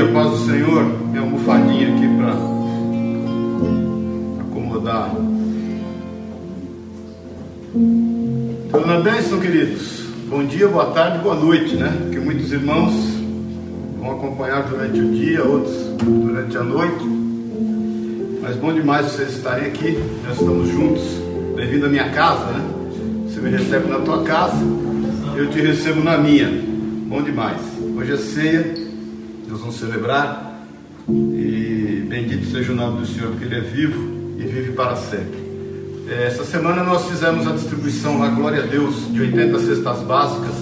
dia, paz do Senhor. Minha almofadinha aqui para acomodar. Tudo na bênção, queridos. Bom dia, boa tarde, boa noite, né? Porque muitos irmãos vão acompanhar durante o dia, outros durante a noite. Mas bom demais vocês estarem aqui. Nós estamos juntos. Bem-vindo à minha casa, né? Você me recebe na tua casa, eu te recebo na minha. Bom demais. Hoje é ceia nós vamos celebrar. E bendito seja o nome do Senhor, porque Ele é vivo e vive para sempre. É, essa semana nós fizemos a distribuição lá, glória a Deus, de 80 cestas básicas,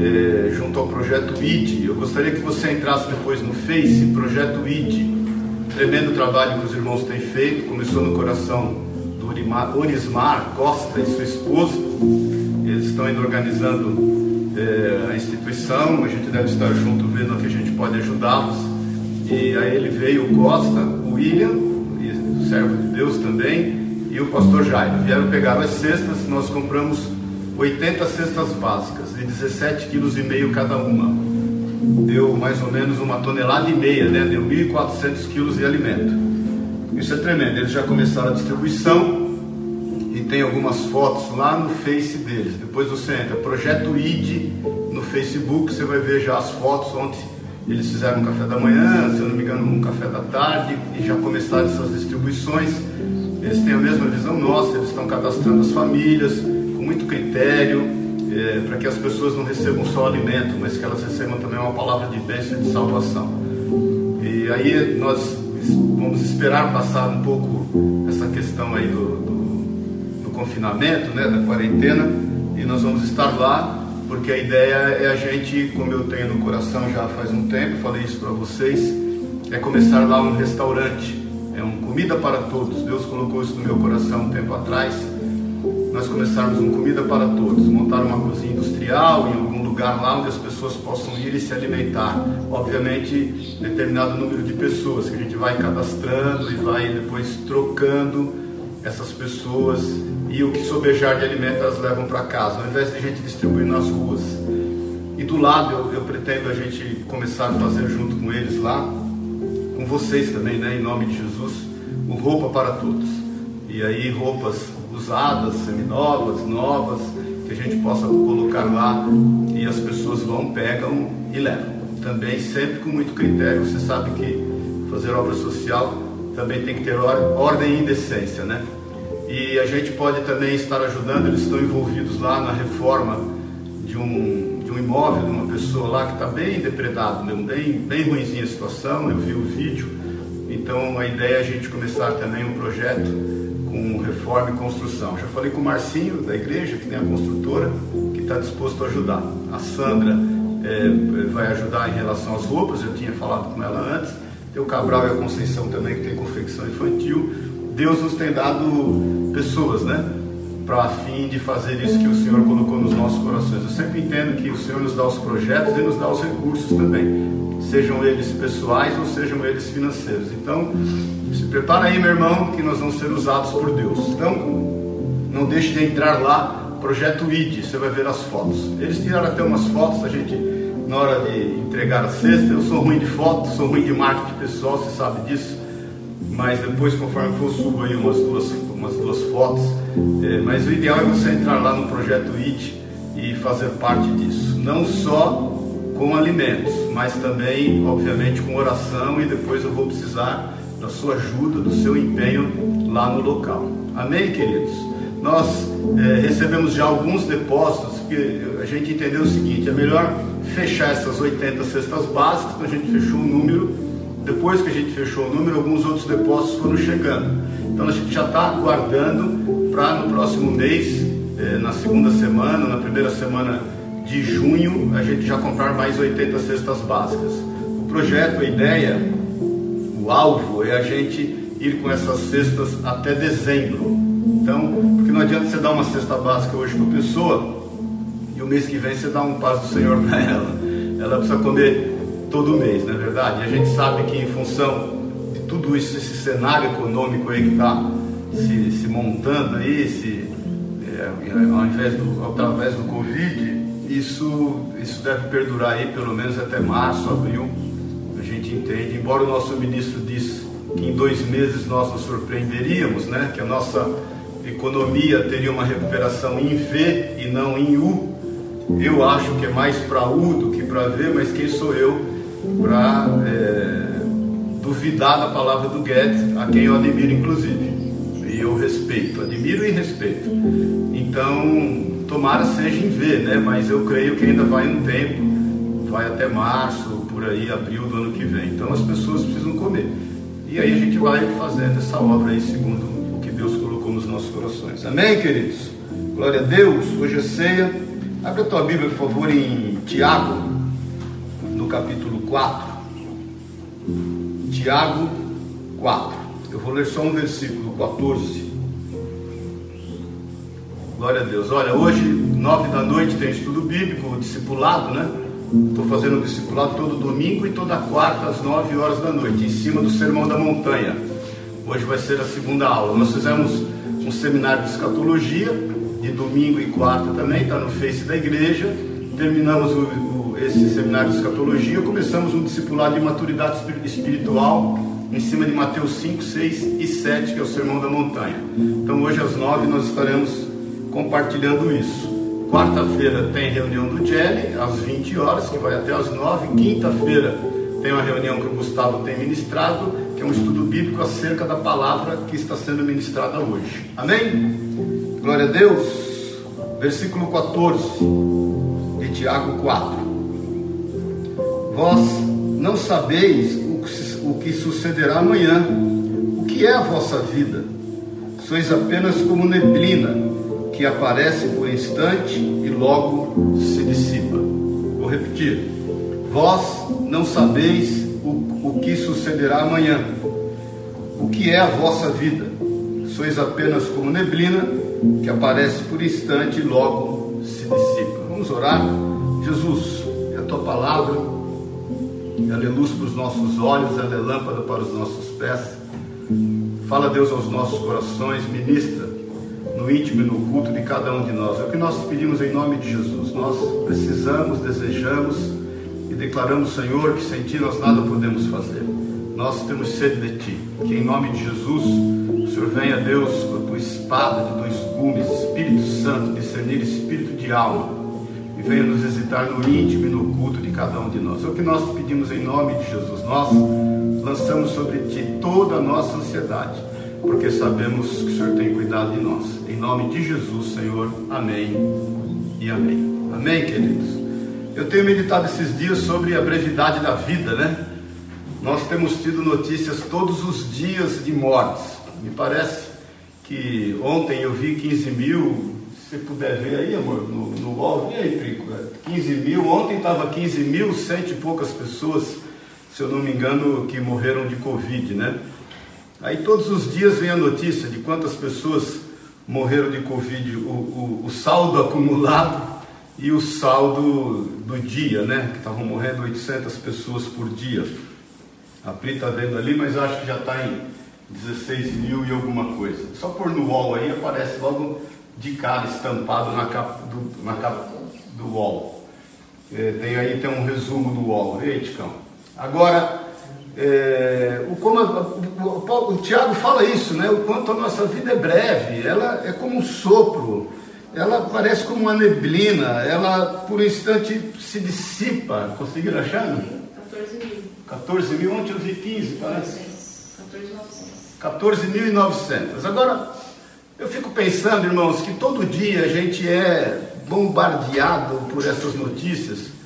é, junto ao projeto ID. Eu gostaria que você entrasse depois no Face, projeto ID. Tremendo trabalho que os irmãos têm feito, começou no coração do Orismar Costa e sua esposa. Eles estão ainda organizando é, a instituição, a gente deve estar junto vendo que a gente pode ajudá-los. E aí ele veio o Costa, o William, o servo de Deus também, e o pastor Jairo. Vieram pegar as cestas, nós compramos 80 cestas básicas, de 17 quilos e meio cada uma. Deu mais ou menos uma tonelada e meia, né? Deu 1.400 quilos de alimento. Isso é tremendo. Eles já começaram a distribuição e tem algumas fotos lá no Face deles. Depois você entra, Projeto ID no Facebook, você vai ver já as fotos onde eles fizeram um café da manhã, se eu não me engano, um café da tarde e já começaram essas distribuições. Eles têm a mesma visão nossa, eles estão cadastrando as famílias com muito critério, é, para que as pessoas não recebam só alimento, mas que elas recebam também uma palavra de bênção e de salvação. E aí nós vamos esperar passar um pouco essa questão aí do, confinamento, né, da quarentena, e nós vamos estar lá, porque a ideia é a gente, como eu tenho no coração já faz um tempo, falei isso para vocês, é começar lá um restaurante, é um comida para todos. Deus colocou isso no meu coração um tempo atrás. Nós começarmos um comida para todos, montar uma cozinha industrial em algum lugar lá onde as pessoas possam ir e se alimentar. Obviamente, determinado número de pessoas que a gente vai cadastrando e vai depois trocando essas pessoas e o que sobejar de alimento elas levam para casa, ao invés de a gente distribuir nas ruas. E do lado eu, eu, pretendo a gente começar a fazer junto com eles lá, com vocês também, né, em nome de Jesus, o roupa para todos. E aí roupas usadas, seminovas, novas, que a gente possa colocar lá e as pessoas vão, pegam e levam. Também sempre com muito critério. Você sabe que fazer obra social também tem que ter ordem e decência, né? E a gente pode também estar ajudando, eles estão envolvidos lá na reforma de um, de um imóvel de uma pessoa lá que está bem depredado, né? bem, bem ruimzinha a situação, eu vi o vídeo. Então a ideia é a gente começar também um projeto com reforma e construção. Já falei com o Marcinho da igreja, que tem a construtora, que está disposto a ajudar. A Sandra é, vai ajudar em relação às roupas, eu tinha falado com ela antes. Tem o Cabral e a Conceição também, que tem confecção infantil. Deus nos tem dado pessoas, né? Para fim de fazer isso que o Senhor colocou nos nossos corações. Eu sempre entendo que o Senhor nos dá os projetos e nos dá os recursos também, sejam eles pessoais ou sejam eles financeiros. Então, se prepara aí, meu irmão, que nós vamos ser usados por Deus. Então, não deixe de entrar lá, projeto ID, você vai ver as fotos. Eles tiraram até umas fotos, a gente, na hora de entregar a cesta, eu sou ruim de foto, sou ruim de marketing pessoal, você sabe disso mas depois, conforme for, subo aí umas duas, umas duas fotos. É, mas o ideal é você entrar lá no projeto IT e fazer parte disso. Não só com alimentos, mas também, obviamente, com oração. E depois eu vou precisar da sua ajuda, do seu empenho lá no local. Amém, queridos? Nós é, recebemos já alguns depósitos, porque a gente entendeu o seguinte: é melhor fechar essas 80 cestas básicas, então a gente fechou um número depois que a gente fechou o número, alguns outros depósitos foram chegando. Então a gente já está aguardando para no próximo mês, eh, na segunda semana, na primeira semana de junho, a gente já comprar mais 80 cestas básicas. O projeto, a ideia, o alvo é a gente ir com essas cestas até dezembro. Então, porque não adianta você dar uma cesta básica hoje para a pessoa e o mês que vem você dá um paz do Senhor para ela. Ela precisa comer todo mês, não é verdade? E a gente sabe que em função de tudo isso, esse cenário econômico aí que está se, se, montando aí, se, é, ao invés do, através do Covid, isso, isso deve perdurar aí pelo menos até março, abril. A gente entende, embora o nosso ministro disse que em dois meses nós nos surpreenderíamos, né? que a nossa economia teria uma recuperação em V e não em U. Eu acho que é mais para U do que para V, mas quem sou eu para é, duvidar da palavra do Guedes, a quem eu admiro inclusive. E eu respeito, admiro e respeito. Então, tomara seja em V, né? mas eu creio que ainda vai um tempo, vai até março, por aí, abril do ano que vem. Então as pessoas precisam comer. E aí a gente vai fazendo essa obra aí segundo o que Deus colocou nos nossos corações. Amém, queridos? Glória a Deus. Hoje é ceia. Abre a tua Bíblia, por favor, em Tiago, no capítulo 4. Tiago 4. Eu vou ler só um versículo, 14. Glória a Deus. Olha, hoje, nove da noite, tem estudo bíblico, discipulado, né? Estou fazendo discipulado todo domingo e toda quarta às 9 horas da noite, em cima do Sermão da Montanha. Hoje vai ser a segunda aula. Nós fizemos um seminário de escatologia, de domingo e quarta também, está no Face da igreja. Terminamos o, esse seminário de escatologia, começamos um discipulado de maturidade espiritual em cima de Mateus 5, 6 e 7, que é o Sermão da Montanha. Então hoje às 9 nós estaremos compartilhando isso. Quarta-feira tem reunião do Jelly, às 20 horas, que vai até às 9. Quinta-feira tem uma reunião que o Gustavo tem ministrado, que é um estudo bíblico acerca da palavra que está sendo ministrada hoje. Amém? Glória a Deus. Versículo 14 de Tiago 4. Vós não sabeis o que sucederá amanhã. O que é a vossa vida? Sois apenas como neblina que aparece por instante e logo se dissipa. Vou repetir. Vós não sabeis o, o que sucederá amanhã. O que é a vossa vida? Sois apenas como neblina que aparece por instante e logo se dissipa. Vamos orar? Jesus, é a tua palavra, ela é luz para os nossos olhos, ela é lâmpada para os nossos pés. Fala, Deus, aos nossos corações, ministra no íntimo e no culto de cada um de nós. É o que nós pedimos em nome de Jesus. Nós precisamos, desejamos e declaramos, Senhor, que sem Ti nós nada podemos fazer. Nós temos sede de Ti. Que em nome de Jesus, o Senhor venha, Deus, com a Tua espada de dois gumes, Espírito Santo, discernir espírito de alma e venha nos visitar no íntimo e no culto de cada um de nós. É o que nós pedimos em nome de Jesus. Nós lançamos sobre Ti toda a nossa ansiedade porque sabemos que o Senhor tem cuidado de nós. Em nome de Jesus, Senhor, amém e amém. Amém, queridos? Eu tenho meditado esses dias sobre a brevidade da vida, né? Nós temos tido notícias todos os dias de mortes. Me parece que ontem eu vi 15 mil, se puder ver aí, amor, no, no UOL, e aí, Prico? 15 mil, ontem estava 15 mil, cento e poucas pessoas, se eu não me engano, que morreram de Covid, né? Aí todos os dias vem a notícia de quantas pessoas morreram de Covid, o, o, o saldo acumulado e o saldo do dia, né? Que estavam morrendo 800 pessoas por dia. A Pri está vendo ali, mas acho que já está em 16 mil e alguma coisa. Só por no UOL aí aparece logo de cara estampado na capa do, na capa do UOL. É, tem aí tem um resumo do UOL. Eita, cão. Agora, é, o, como a, o, o, Tiago fala isso, né? O quanto a nossa vida é breve, ela é como um sopro, ela parece como uma neblina, ela por um instante se dissipa. Conseguiram achar? 14 mil. 14 mil, ontem eu vi 15, parece. 14.900. Agora, eu fico pensando, irmãos, que todo dia a gente é bombardeado por essas notícias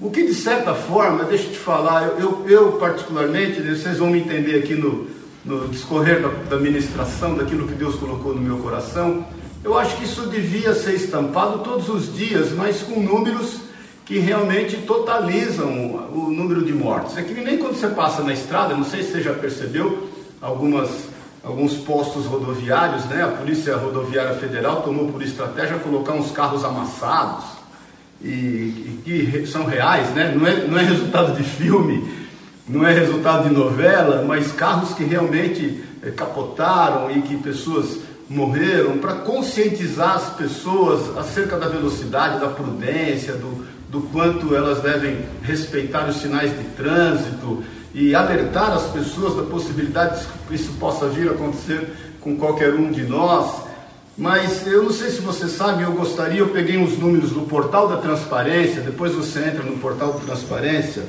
o que de certa forma, deixa eu te falar, eu, eu, particularmente, vocês vão me entender aqui no, no discorrer da, da ministração, daquilo que Deus colocou no meu coração, eu acho que isso devia ser estampado todos os dias, mas com números que realmente totalizam o número de mortes. É que nem quando você passa na estrada, não sei se você já percebeu, algumas, alguns postos rodoviários, né? a Polícia Rodoviária Federal tomou por estratégia colocar uns carros amassados, e, que são reais, né? não, é, não é resultado de filme, não é resultado de novela, mas carros que realmente é, capotaram e que pessoas morreram para conscientizar as pessoas acerca da velocidade, da prudência, do, do quanto elas devem respeitar os sinais de trânsito e alertar as pessoas da possibilidade de que isso possa vir a acontecer com qualquer um de nós. Mas eu não sei se você sabe, eu gostaria, eu peguei uns números do portal da transparência, depois você entra no portal da transparência.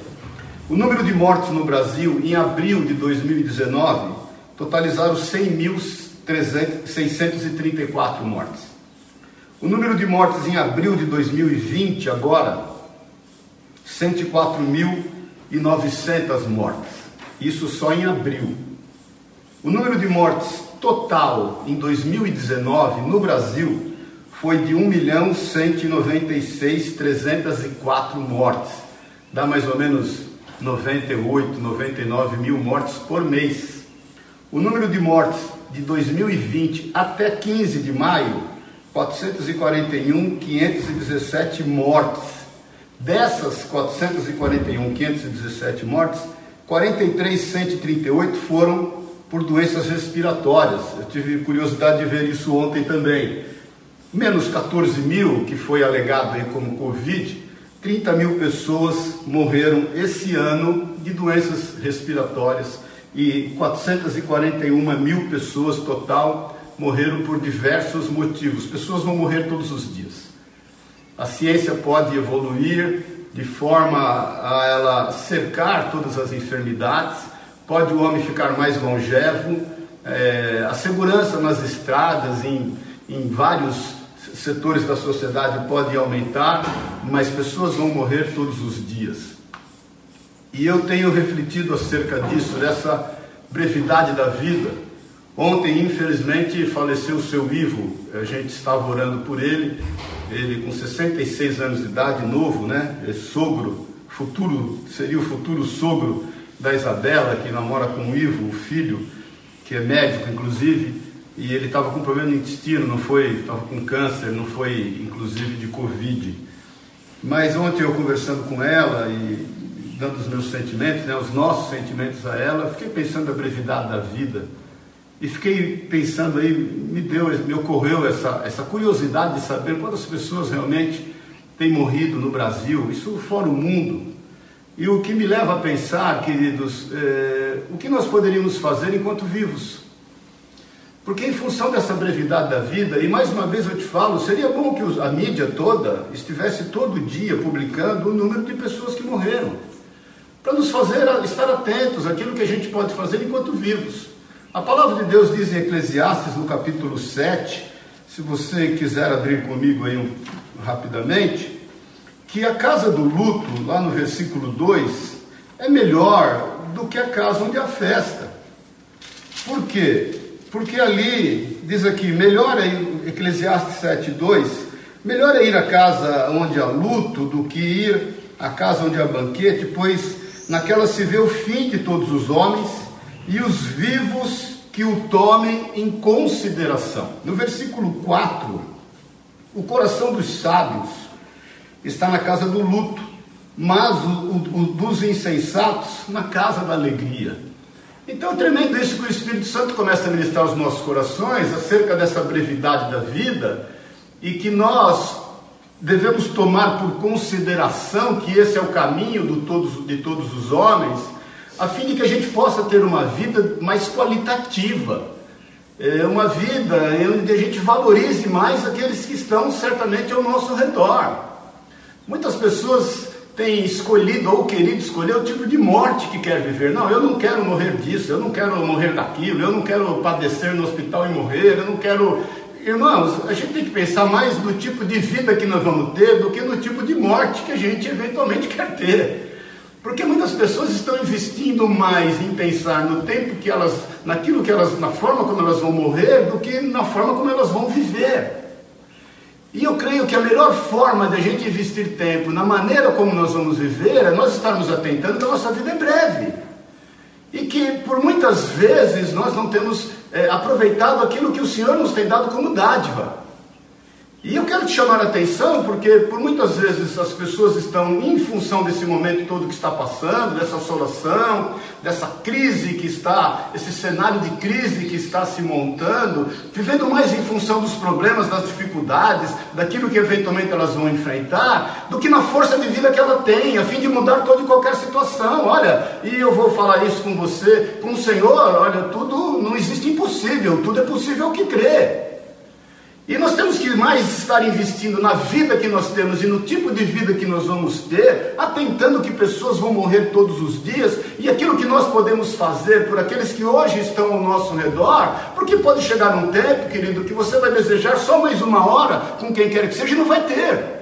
O número de mortes no Brasil em abril de 2019 totalizaram 100.634 mortes. O número de mortes em abril de 2020 agora 104.900 mortes. Isso só em abril. O número de mortes total em 2019 no Brasil foi de 1.196.304 mortes. Dá mais ou menos 98, 99 mil mortes por mês. O número de mortes de 2020 até 15 de maio, 441.517 mortes. Dessas 441.517 mortes, 43.138 foram por doenças respiratórias. Eu tive curiosidade de ver isso ontem também. Menos 14 mil, que foi alegado aí como Covid, 30 mil pessoas morreram esse ano de doenças respiratórias e 441 mil pessoas total morreram por diversos motivos. Pessoas vão morrer todos os dias. A ciência pode evoluir de forma a ela cercar todas as enfermidades, pode o homem ficar mais longevo, é, a segurança nas estradas, em, em vários setores da sociedade pode aumentar, mas pessoas vão morrer todos os dias. E eu tenho refletido acerca disso, dessa brevidade da vida. Ontem, infelizmente, faleceu o seu Ivo, a gente estava orando por ele, ele com 66 anos de idade, novo, né? É sogro, futuro, seria o futuro sogro da Isabela, que namora com o Ivo, o filho, que é médico, inclusive, e ele estava com problema no intestino, não foi, estava com câncer, não foi, inclusive, de Covid. Mas ontem eu conversando com ela e dando os meus sentimentos, né, os nossos sentimentos a ela, fiquei pensando na brevidade da vida. E fiquei pensando aí, me deu, me ocorreu essa, essa curiosidade de saber quantas pessoas realmente têm morrido no Brasil, isso fora o mundo. E o que me leva a pensar, queridos, é, o que nós poderíamos fazer enquanto vivos? Porque em função dessa brevidade da vida, e mais uma vez eu te falo, seria bom que a mídia toda estivesse todo dia publicando o número de pessoas que morreram, para nos fazer estar atentos àquilo que a gente pode fazer enquanto vivos. A palavra de Deus diz em Eclesiastes, no capítulo 7, se você quiser abrir comigo aí um, rapidamente, que a casa do luto, lá no versículo 2, é melhor do que a casa onde há festa. Por quê? Porque ali, diz aqui, melhor é, Eclesiastes 7, 2, melhor é ir à casa onde há luto do que ir à casa onde há banquete, pois naquela se vê o fim de todos os homens e os vivos que o tomem em consideração. No versículo 4, o coração dos sábios está na casa do luto, mas o, o, o dos insensatos na casa da alegria. Então, tremendo isso que o Espírito Santo começa a ministrar aos nossos corações acerca dessa brevidade da vida e que nós devemos tomar por consideração que esse é o caminho todos, de todos os homens, a fim de que a gente possa ter uma vida mais qualitativa, é uma vida onde a gente valorize mais aqueles que estão certamente ao nosso redor. Muitas pessoas têm escolhido ou querido escolher o tipo de morte que quer viver. Não, eu não quero morrer disso, eu não quero morrer daquilo, eu não quero padecer no hospital e morrer, eu não quero. Irmãos, a gente tem que pensar mais no tipo de vida que nós vamos ter do que no tipo de morte que a gente eventualmente quer ter. Porque muitas pessoas estão investindo mais em pensar no tempo que elas, naquilo que elas, na forma como elas vão morrer, do que na forma como elas vão viver. E eu creio que a melhor forma de a gente investir tempo na maneira como nós vamos viver é nós estarmos atentando que a nossa vida é breve. E que por muitas vezes nós não temos é, aproveitado aquilo que o Senhor nos tem dado como dádiva. E eu quero te chamar a atenção porque por muitas vezes as pessoas estão em função desse momento todo que está passando, dessa assolação, dessa crise que está, esse cenário de crise que está se montando, vivendo mais em função dos problemas, das dificuldades, daquilo que eventualmente elas vão enfrentar, do que na força de vida que ela tem, a fim de mudar toda e qualquer situação. Olha, e eu vou falar isso com você, com o Senhor, olha, tudo não existe impossível, tudo é possível que crê. E nós temos que mais estar investindo na vida que nós temos e no tipo de vida que nós vamos ter, atentando que pessoas vão morrer todos os dias e aquilo que nós podemos fazer por aqueles que hoje estão ao nosso redor, porque pode chegar um tempo, querido, que você vai desejar só mais uma hora com quem quer que seja e não vai ter.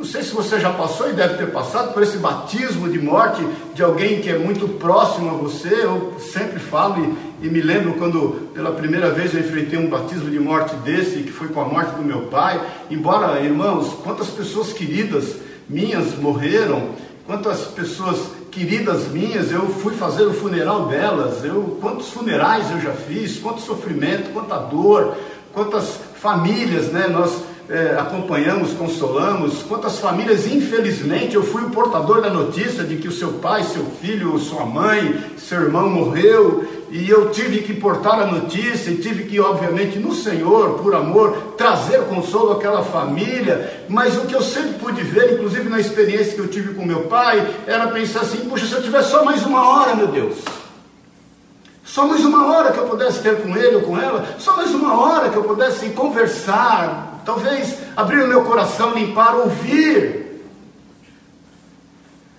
Não sei se você já passou e deve ter passado por esse batismo de morte de alguém que é muito próximo a você. Eu sempre falo e, e, me lembro quando pela primeira vez eu enfrentei um batismo de morte desse, que foi com a morte do meu pai. Embora, irmãos, quantas pessoas queridas minhas morreram, quantas pessoas queridas minhas, eu fui fazer o funeral delas, eu, quantos funerais eu já fiz, quanto sofrimento, quanta dor, quantas famílias, né? Nós é, acompanhamos, consolamos, quantas famílias, infelizmente, eu fui o portador da notícia de que o seu pai, seu filho, sua mãe, seu irmão morreu, e eu tive que portar a notícia, e tive que, obviamente, no Senhor, por amor, trazer consolo àquela família, mas o que eu sempre pude ver, inclusive na experiência que eu tive com meu pai, era pensar assim: puxa, se eu tivesse só mais uma hora, meu Deus. Só mais uma hora que eu pudesse ter com ele ou com ela, só mais uma hora que eu pudesse conversar, talvez abrir o meu coração, limpar, ouvir.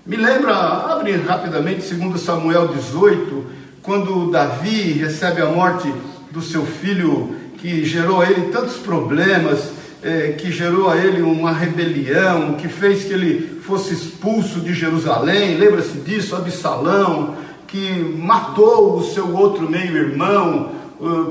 Me lembra, abre rapidamente, segundo Samuel 18, quando Davi recebe a morte do seu filho, que gerou a ele tantos problemas, é, que gerou a ele uma rebelião, que fez que ele fosse expulso de Jerusalém, lembra-se disso, Absalão, que matou o seu outro meio-irmão,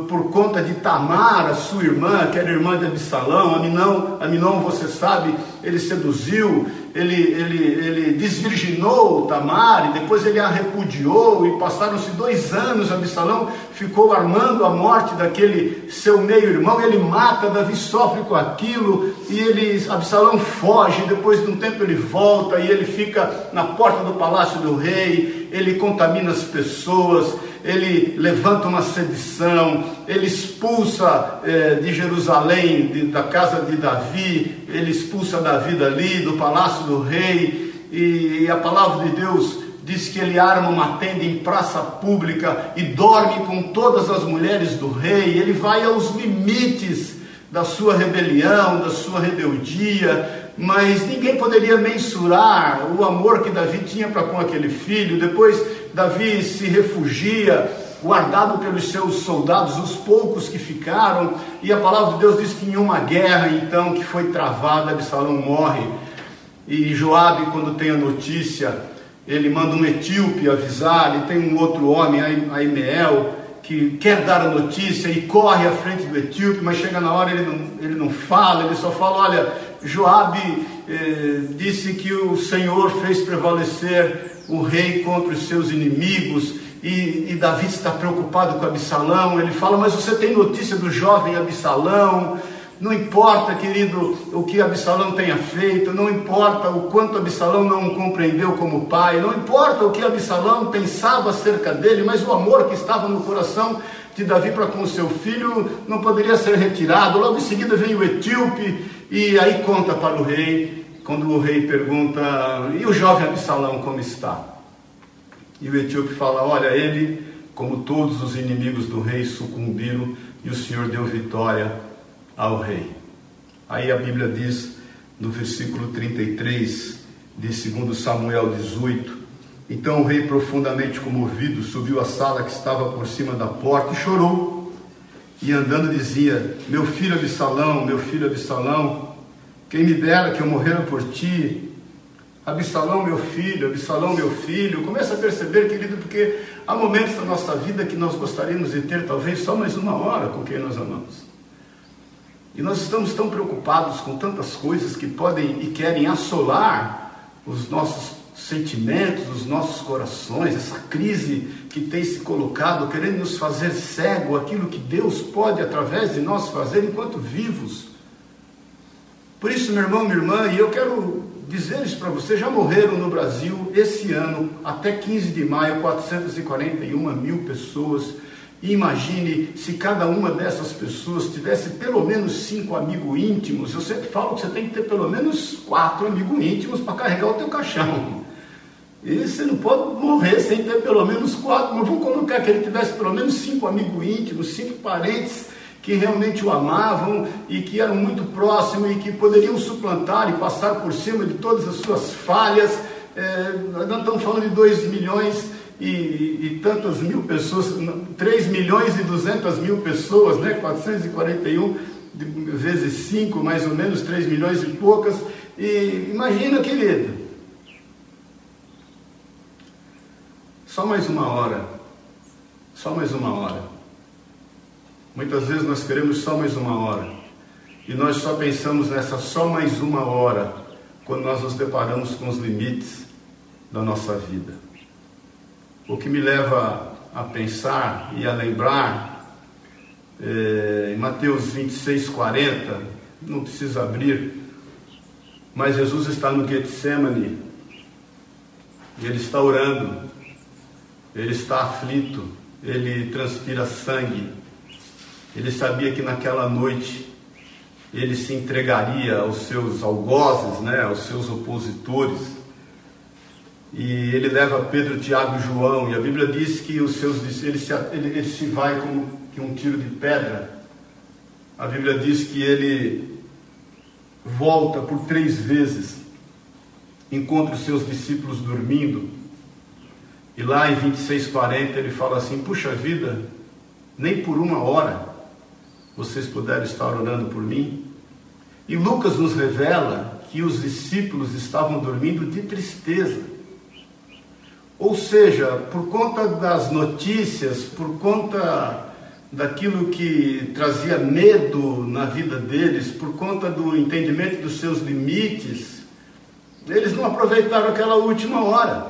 por conta de Tamar, a sua irmã, que era irmã de Absalão, Aminão, Aminão, você sabe, ele seduziu, ele, ele, ele desvirginou Tamar, e depois ele a repudiou, e passaram-se dois anos, Absalão ficou armando a morte daquele seu meio-irmão, ele mata, Davi sofre com aquilo, e ele, Absalão foge, depois de um tempo ele volta, e ele fica na porta do palácio do rei, ele contamina as pessoas, ele levanta uma sedição, ele expulsa é, de Jerusalém, de, da casa de Davi, ele expulsa Davi dali, do palácio do rei, e, e a palavra de Deus diz que ele arma uma tenda em praça pública e dorme com todas as mulheres do rei, ele vai aos limites da sua rebelião, da sua rebeldia, mas ninguém poderia mensurar o amor que Davi tinha para com aquele filho. Depois Davi se refugia, guardado pelos seus soldados, os poucos que ficaram, e a palavra de Deus diz que em uma guerra, então, que foi travada, Absalão morre. E Joabe, quando tem a notícia, ele manda um etíope avisar, e tem um outro homem, Aimeel, que quer dar a notícia e corre à frente do etíope, mas chega na hora ele não, ele não fala, ele só fala, olha, Joabe eh, disse que o Senhor fez prevalecer o rei contra os seus inimigos, e, e, Davi está preocupado com Absalão. Ele fala: Mas você tem notícia do jovem Absalão? Não importa, querido, o que Absalão tenha feito, não importa o quanto Absalão não compreendeu como pai, não importa o que Absalão pensava acerca dele, mas o amor que estava no coração de Davi para com seu filho não poderia ser retirado. Logo em seguida vem o etíope e aí conta para o rei quando o rei pergunta: e o jovem Absalão como está? E o etíope fala: olha, ele, como todos os inimigos do rei, sucumbiram e o Senhor deu vitória ao rei. Aí a Bíblia diz no versículo 33 de 2 Samuel 18: Então o rei, profundamente comovido, subiu à sala que estava por cima da porta e chorou. E andando dizia: Meu filho Absalão, meu filho Absalão, quem me dera que eu morrera por ti. Absalão, meu filho, Absalão, meu filho. Começa a perceber, querido, porque há momentos da nossa vida que nós gostaríamos de ter talvez só mais uma hora com quem nós amamos. E nós estamos tão preocupados com tantas coisas que podem e querem assolar os nossos sentimentos, os nossos corações, essa crise que tem se colocado, querendo nos fazer cego aquilo que Deus pode, através de nós, fazer enquanto vivos. Por isso, meu irmão, minha irmã, e eu quero dizer isso para você, já morreram no Brasil esse ano, até 15 de maio, 441 mil pessoas. E imagine se cada uma dessas pessoas tivesse pelo menos cinco amigos íntimos. Eu sempre falo que você tem que ter pelo menos quatro amigos íntimos para carregar o teu caixão. E você não pode morrer sem ter pelo menos quatro, mas vamos colocar que ele tivesse pelo menos cinco amigos íntimos, cinco parentes que realmente o amavam e que eram muito próximos e que poderiam suplantar e passar por cima de todas as suas falhas. É, nós estamos falando de 2 milhões e, e, tantas mil pessoas, 3 milhões e 200 mil pessoas, né? 441 vezes 5, mais ou menos 3 milhões e poucas. E imagina, querido, só mais uma hora, só mais uma hora. Muitas vezes nós queremos só mais uma hora. E nós só pensamos nessa só mais uma hora quando nós nos deparamos com os limites da nossa vida. O que me leva a pensar e a lembrar, é, em Mateus 26, 40, não precisa abrir, mas Jesus está no Getsemane, ele está orando, ele está aflito, ele transpira sangue, ele sabia que naquela noite ele se entregaria aos seus algozes, né, aos seus opositores. E ele leva Pedro, Tiago e João, e a Bíblia diz que os seus ele se, ele, ele se vai como que um tiro de pedra. A Bíblia diz que ele volta por três vezes, encontra os seus discípulos dormindo, e lá em 26:40 ele fala assim: Puxa vida, nem por uma hora vocês puderam estar orando por mim? E Lucas nos revela que os discípulos estavam dormindo de tristeza. Ou seja, por conta das notícias, por conta daquilo que trazia medo na vida deles, por conta do entendimento dos seus limites, eles não aproveitaram aquela última hora.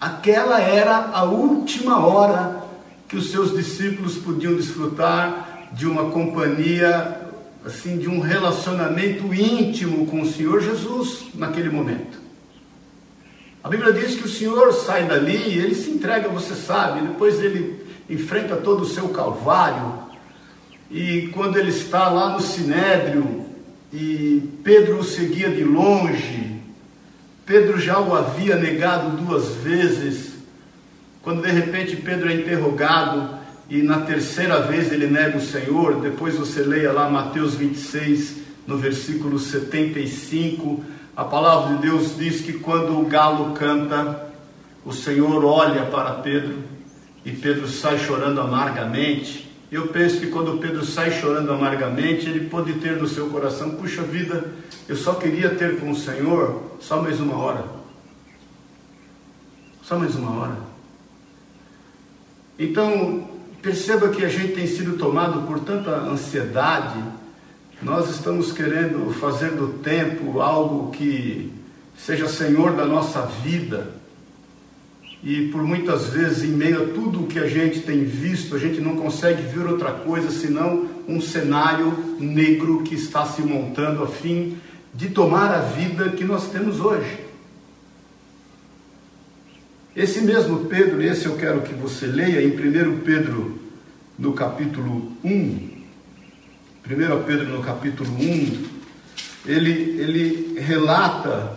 Aquela era a última hora que os seus discípulos podiam desfrutar de uma companhia, assim, de um relacionamento íntimo com o Senhor Jesus naquele momento. A Bíblia diz que o Senhor sai dali ele se entrega, você sabe, depois ele enfrenta todo o seu calvário. E quando ele está lá no Sinédrio e Pedro o seguia de longe, Pedro já o havia negado duas vezes. Quando de repente Pedro é interrogado, e na terceira vez ele nega o Senhor. Depois você leia lá Mateus 26, no versículo 75. A palavra de Deus diz que quando o galo canta, o Senhor olha para Pedro e Pedro sai chorando amargamente. Eu penso que quando Pedro sai chorando amargamente, ele pode ter no seu coração: puxa vida, eu só queria ter com o Senhor só mais uma hora. Só mais uma hora. Então, Perceba que a gente tem sido tomado por tanta ansiedade, nós estamos querendo fazer do tempo algo que seja senhor da nossa vida. E por muitas vezes, em meio a tudo o que a gente tem visto, a gente não consegue ver outra coisa senão um cenário negro que está se montando a fim de tomar a vida que nós temos hoje. Esse mesmo Pedro, esse eu quero que você leia em 1 Pedro, no capítulo 1. 1 Pedro, no capítulo 1, ele, ele relata,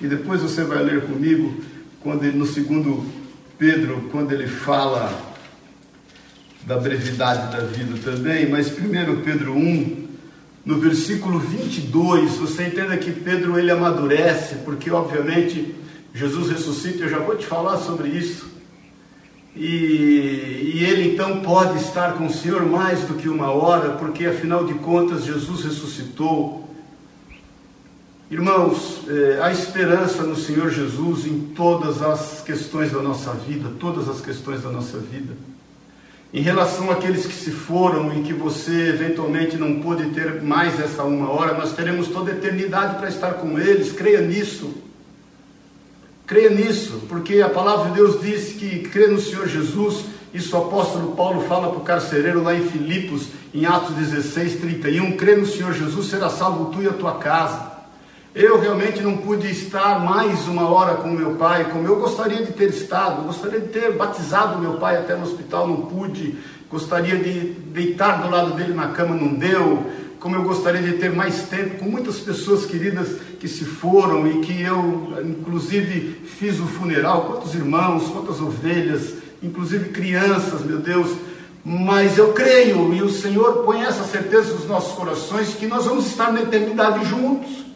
e depois você vai ler comigo, quando ele, no segundo Pedro, quando ele fala da brevidade da vida também, mas 1 Pedro 1, no versículo 22, você entenda que Pedro ele amadurece, porque obviamente Jesus ressuscita, eu já vou te falar sobre isso. E, e, ele então pode estar com o Senhor mais do que uma hora, porque afinal de contas Jesus ressuscitou. Irmãos, é, há esperança no Senhor Jesus em todas as questões da nossa vida, todas as questões da nossa vida. Em relação àqueles que se foram e que você eventualmente não pôde ter mais essa uma hora, nós teremos toda a eternidade para estar com eles, creia nisso. Creia nisso, porque a palavra de Deus diz que crê no Senhor Jesus, isso o apóstolo Paulo fala para o carcereiro lá em Filipos, em Atos 16, 31, crê no Senhor Jesus, será salvo tu e a tua casa. Eu realmente não pude estar mais uma hora com meu pai, como eu gostaria de ter estado, gostaria de ter batizado meu pai até no hospital, não pude, gostaria de deitar do lado dele na cama, não deu, como eu gostaria de ter mais tempo com muitas pessoas queridas que se foram e que eu, inclusive, fiz o funeral, quantos irmãos, quantas ovelhas, inclusive crianças, meu Deus. Mas eu creio e o Senhor põe essa certeza nos nossos corações que nós vamos estar na eternidade juntos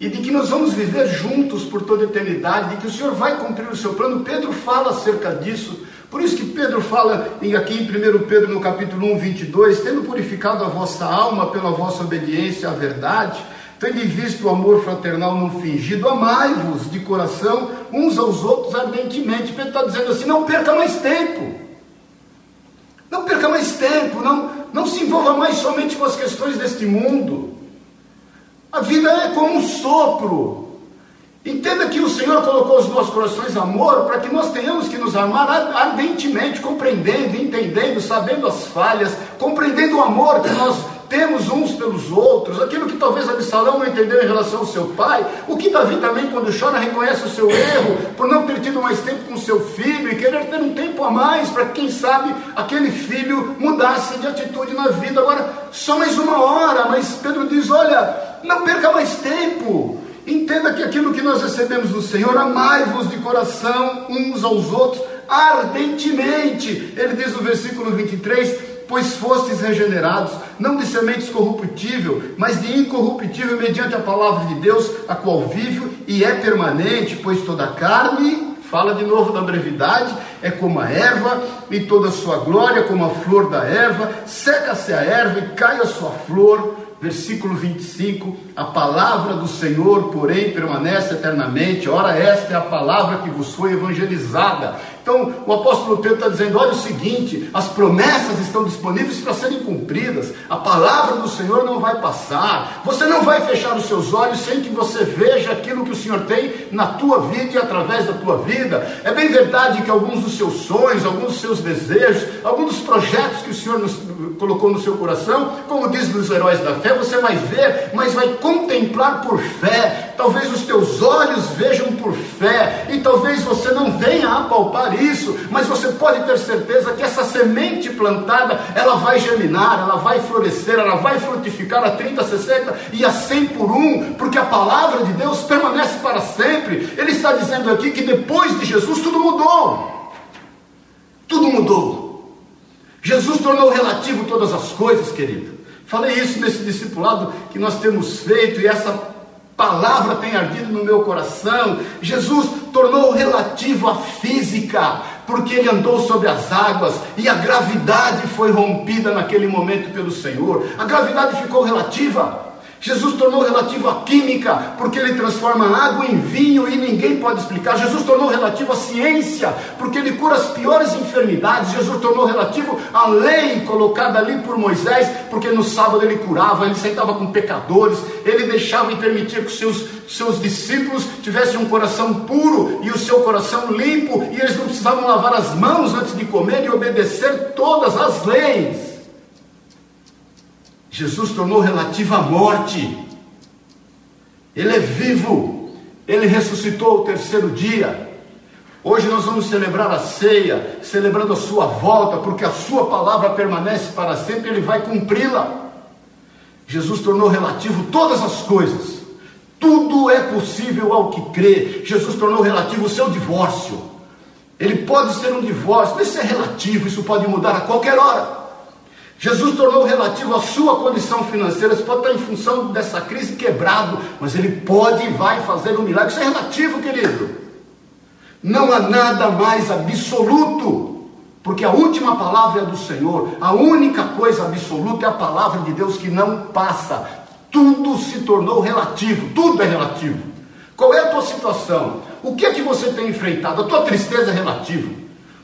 e de que nós vamos viver juntos por toda a eternidade, de que o Senhor vai cumprir o seu plano. Pedro fala acerca disso. Por isso que Pedro fala aqui em 1 Pedro no capítulo 1, 22, tendo purificado a vossa alma pela vossa obediência à verdade, tendo visto o amor fraternal não fingido, amai-vos de coração uns aos outros ardentemente. Pedro está dizendo assim: não perca mais tempo. Não perca mais tempo, não, não se envolva mais somente com as questões deste mundo. A vida é como um sopro. Entenda que o Senhor colocou os nossos corações amor para que nós tenhamos que nos amar ardentemente, compreendendo, entendendo, sabendo as falhas, compreendendo o amor que nós temos uns pelos outros, aquilo que talvez Absalão não entendeu em relação ao seu pai, o que Davi também, quando chora, reconhece o seu erro por não ter tido mais tempo com seu filho e querer ter um tempo a mais para quem sabe aquele filho mudasse de atitude na vida. Agora, só mais uma hora, mas Pedro diz: olha, não perca mais tempo. Entenda que aquilo que nós recebemos do Senhor, amai-vos de coração uns aos outros ardentemente. Ele diz no versículo 23: Pois fostes regenerados, não de sementes corruptível, mas de incorruptível, mediante a palavra de Deus, a qual vive e é permanente, pois toda carne, fala de novo da brevidade, é como a erva, e toda a sua glória como a flor da erva, seca-se a erva e cai a sua flor versículo 25: A palavra do Senhor, porém, permanece eternamente. Ora, esta é a palavra que vos foi evangelizada. Então, o apóstolo Pedro está dizendo: olha o seguinte, as promessas estão disponíveis para serem cumpridas, a palavra do Senhor não vai passar, você não vai fechar os seus olhos sem que você veja aquilo que o Senhor tem na tua vida e através da tua vida. É bem verdade que alguns dos seus sonhos, alguns dos seus desejos, alguns dos projetos que o Senhor nos colocou no seu coração, como diz nos heróis da fé, você vai ver, mas vai contemplar por fé. Talvez os teus olhos vejam por fé, e talvez você não venha a palpar isso, mas você pode ter certeza que essa semente plantada, ela vai germinar, ela vai florescer, ela vai frutificar a 30, 60 e a 100 por um, porque a palavra de Deus permanece para sempre. Ele está dizendo aqui que depois de Jesus tudo mudou. Tudo mudou. Jesus tornou relativo todas as coisas, querido. Falei isso nesse discipulado que nós temos feito e essa palavra tem ardido no meu coração. Jesus tornou relativo a física, porque ele andou sobre as águas e a gravidade foi rompida naquele momento pelo Senhor. A gravidade ficou relativa. Jesus tornou relativo à química, porque ele transforma água em vinho e ninguém pode explicar. Jesus tornou relativo à ciência, porque ele cura as piores enfermidades. Jesus tornou relativo à lei colocada ali por Moisés, porque no sábado ele curava, ele sentava com pecadores, ele deixava e permitia que os seus, seus discípulos tivessem um coração puro e o seu coração limpo, e eles não precisavam lavar as mãos antes de comer e obedecer todas as leis. Jesus tornou relativa à morte. Ele é vivo. Ele ressuscitou o terceiro dia. Hoje nós vamos celebrar a ceia, celebrando a sua volta, porque a sua palavra permanece para sempre, ele vai cumpri-la. Jesus tornou relativo todas as coisas. Tudo é possível ao que crê. Jesus tornou relativo o seu divórcio. Ele pode ser um divórcio, mas isso é relativo, isso pode mudar a qualquer hora. Jesus tornou relativo à sua condição financeira. Você pode estar em função dessa crise quebrado, mas ele pode e vai fazer um milagre. Isso é relativo, querido. Não há nada mais absoluto, porque a última palavra é do Senhor. A única coisa absoluta é a palavra de Deus que não passa. Tudo se tornou relativo, tudo é relativo. Qual é a tua situação? O que é que você tem enfrentado? A tua tristeza é relativa.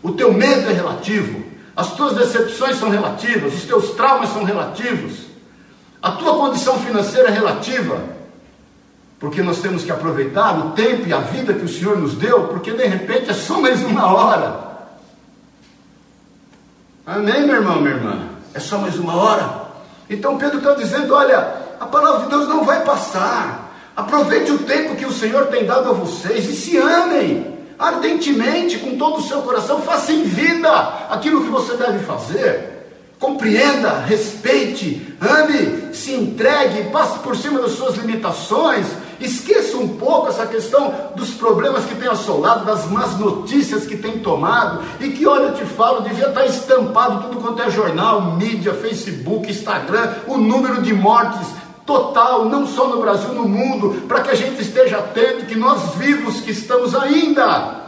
O teu medo é relativo. As tuas decepções são relativas, os teus traumas são relativos, a tua condição financeira é relativa. Porque nós temos que aproveitar o tempo e a vida que o Senhor nos deu, porque de repente é só mais uma hora. Amém, meu irmão, minha irmã? É só mais uma hora. Então Pedro está dizendo: olha, a palavra de Deus não vai passar. Aproveite o tempo que o Senhor tem dado a vocês e se amem ardentemente, com todo o seu coração, faça em vida aquilo que você deve fazer. Compreenda, respeite, ame, se entregue, passe por cima das suas limitações, esqueça um pouco essa questão dos problemas que tem assolado, das más notícias que tem tomado, e que, olha, eu te falo, devia estar estampado tudo quanto é jornal, mídia, Facebook, Instagram, o número de mortes total, não só no Brasil, no mundo, para que a gente esteja atento que nós vivos que estamos ainda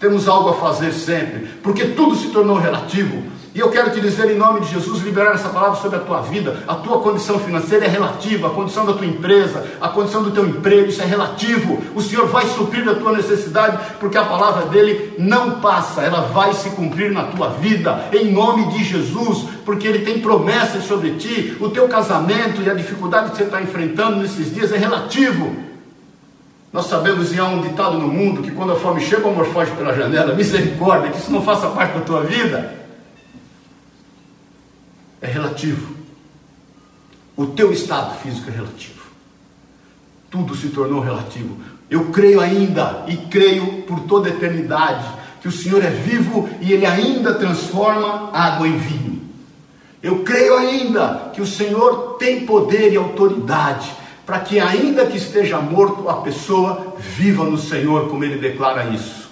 temos algo a fazer sempre, porque tudo se tornou relativo. E eu quero te dizer, em nome de Jesus, liberar essa palavra sobre a tua vida. A tua condição financeira é relativa, a condição da tua empresa, a condição do teu emprego, isso é relativo. O Senhor vai suprir a tua necessidade, porque a palavra dele não passa, ela vai se cumprir na tua vida, em nome de Jesus, porque ele tem promessas sobre ti. O teu casamento e a dificuldade que você está enfrentando nesses dias é relativo. Nós sabemos, e há um ditado no mundo, que quando a fome chega, o amor foge pela janela. Misericórdia, que isso não faça parte da tua vida é relativo. O teu estado físico é relativo. Tudo se tornou relativo. Eu creio ainda e creio por toda a eternidade que o Senhor é vivo e Ele ainda transforma água em vinho. Eu creio ainda que o Senhor tem poder e autoridade para que, ainda que esteja morto, a pessoa viva no Senhor, como Ele declara isso.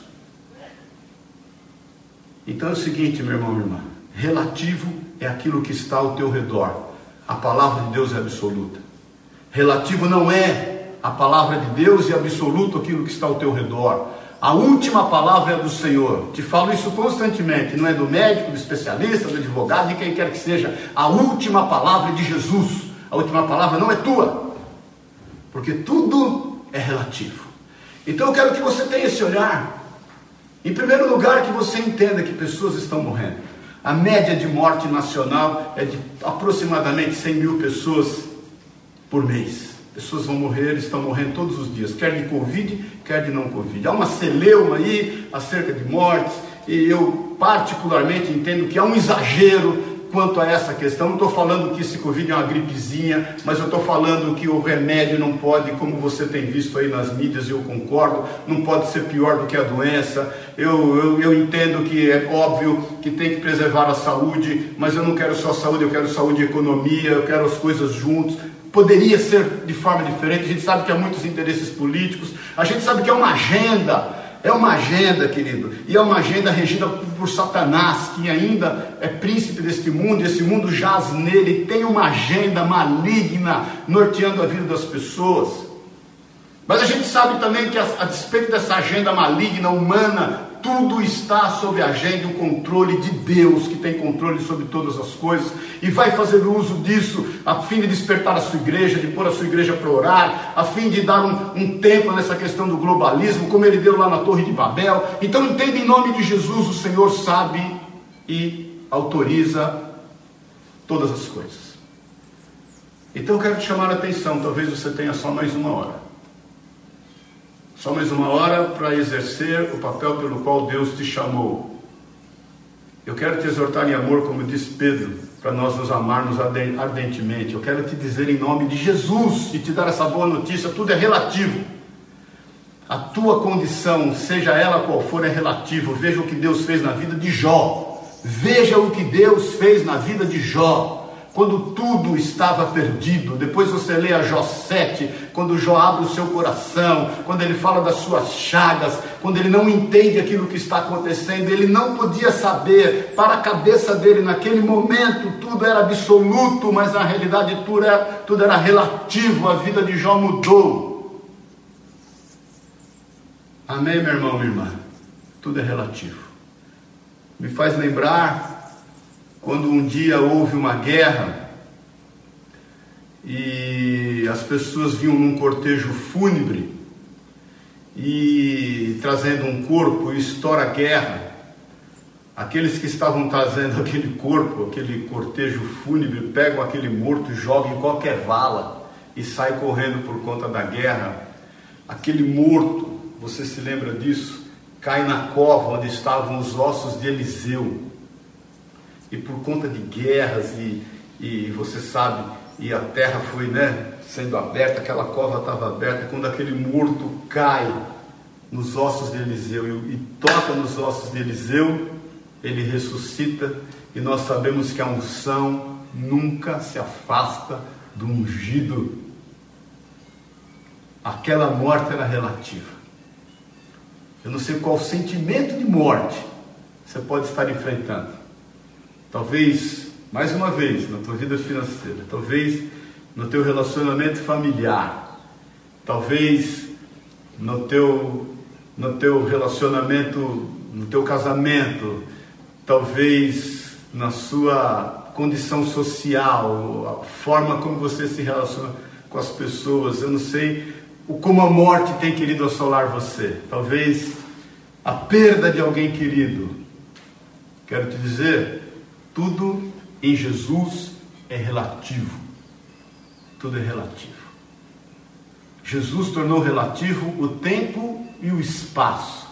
Então é o seguinte, meu irmão, minha irmã: relativo é aquilo que está ao teu redor. A palavra de Deus é absoluta. Relativo não é a palavra de Deus e absoluto aquilo que está ao teu redor. A última palavra é do Senhor. Te falo isso constantemente. Não é do médico, do especialista, do advogado, de quem quer que seja. A última palavra é de Jesus. A última palavra não é tua. Porque tudo é relativo. Então eu quero que você tenha esse olhar. Em primeiro lugar, que você entenda que pessoas estão morrendo. A média de morte nacional é de aproximadamente 100 mil pessoas por mês. Pessoas vão morrer, estão morrendo todos os dias, quer de Covid, quer de não Covid. Há uma celeuma aí acerca de mortes, e eu particularmente entendo que há um exagero quanto a essa questão. Não estou falando que esse Covid é uma gripezinha, mas eu estou falando que o remédio não pode, como você tem visto aí nas mídias, e eu concordo, não pode ser pior do que a doença. Eu, eu, eu entendo que é óbvio que tem que preservar a saúde, mas eu não quero só saúde, eu quero saúde e economia, eu quero as coisas juntos. Poderia ser de forma diferente, a gente sabe que há muitos interesses políticos, a gente sabe que é uma agenda é uma agenda, querido, e é uma agenda regida por Satanás, que ainda é príncipe deste mundo, e esse mundo jaz nele, tem uma agenda maligna norteando a vida das pessoas. Mas a gente sabe também que, a, a despeito dessa agenda maligna humana, tudo está sob a agenda e o controle de Deus, que tem controle sobre todas as coisas, e vai fazer uso disso a fim de despertar a sua igreja, de pôr a sua igreja para orar, a fim de dar um, um tempo nessa questão do globalismo, como ele deu lá na Torre de Babel. Então, entenda em nome de Jesus, o Senhor sabe e autoriza todas as coisas. Então, eu quero te chamar a atenção, talvez você tenha só mais uma hora. Só mais uma hora para exercer o papel pelo qual Deus te chamou. Eu quero te exortar em amor, como disse Pedro, para nós nos amarmos ardentemente. Eu quero te dizer em nome de Jesus e te dar essa boa notícia: tudo é relativo. A tua condição, seja ela qual for, é relativo. Veja o que Deus fez na vida de Jó. Veja o que Deus fez na vida de Jó quando tudo estava perdido. Depois você lê a Jó 7, quando Jó abre o seu coração, quando ele fala das suas chagas, quando ele não entende aquilo que está acontecendo, ele não podia saber. Para a cabeça dele, naquele momento, tudo era absoluto, mas na realidade tudo era, tudo era relativo. A vida de Jó mudou. Amém, meu irmão, minha irmã? Tudo é relativo. Me faz lembrar quando um dia houve uma guerra e as pessoas vinham num cortejo fúnebre e trazendo um corpo e estoura a guerra. Aqueles que estavam trazendo aquele corpo, aquele cortejo fúnebre, pegam aquele morto, jogam em qualquer vala e saem correndo por conta da guerra aquele morto, você se lembra disso? Cai na cova onde estavam os ossos de Eliseu. E por conta de guerras e, e você sabe, e a terra foi né, sendo aberta, aquela cova estava aberta, quando aquele morto cai nos ossos de Eliseu e, e toca nos ossos de Eliseu, ele ressuscita e nós sabemos que a unção nunca se afasta do ungido. Aquela morte era relativa. Eu não sei qual sentimento de morte você pode estar enfrentando. Talvez, mais uma vez, na tua vida financeira, talvez no teu relacionamento familiar, talvez no teu, no teu relacionamento, no teu casamento, talvez na sua condição social, a forma como você se relaciona com as pessoas. Eu não sei como a morte tem querido assolar você. Talvez a perda de alguém querido. Quero te dizer, tudo em Jesus é relativo. Tudo é relativo. Jesus tornou relativo o tempo e o espaço,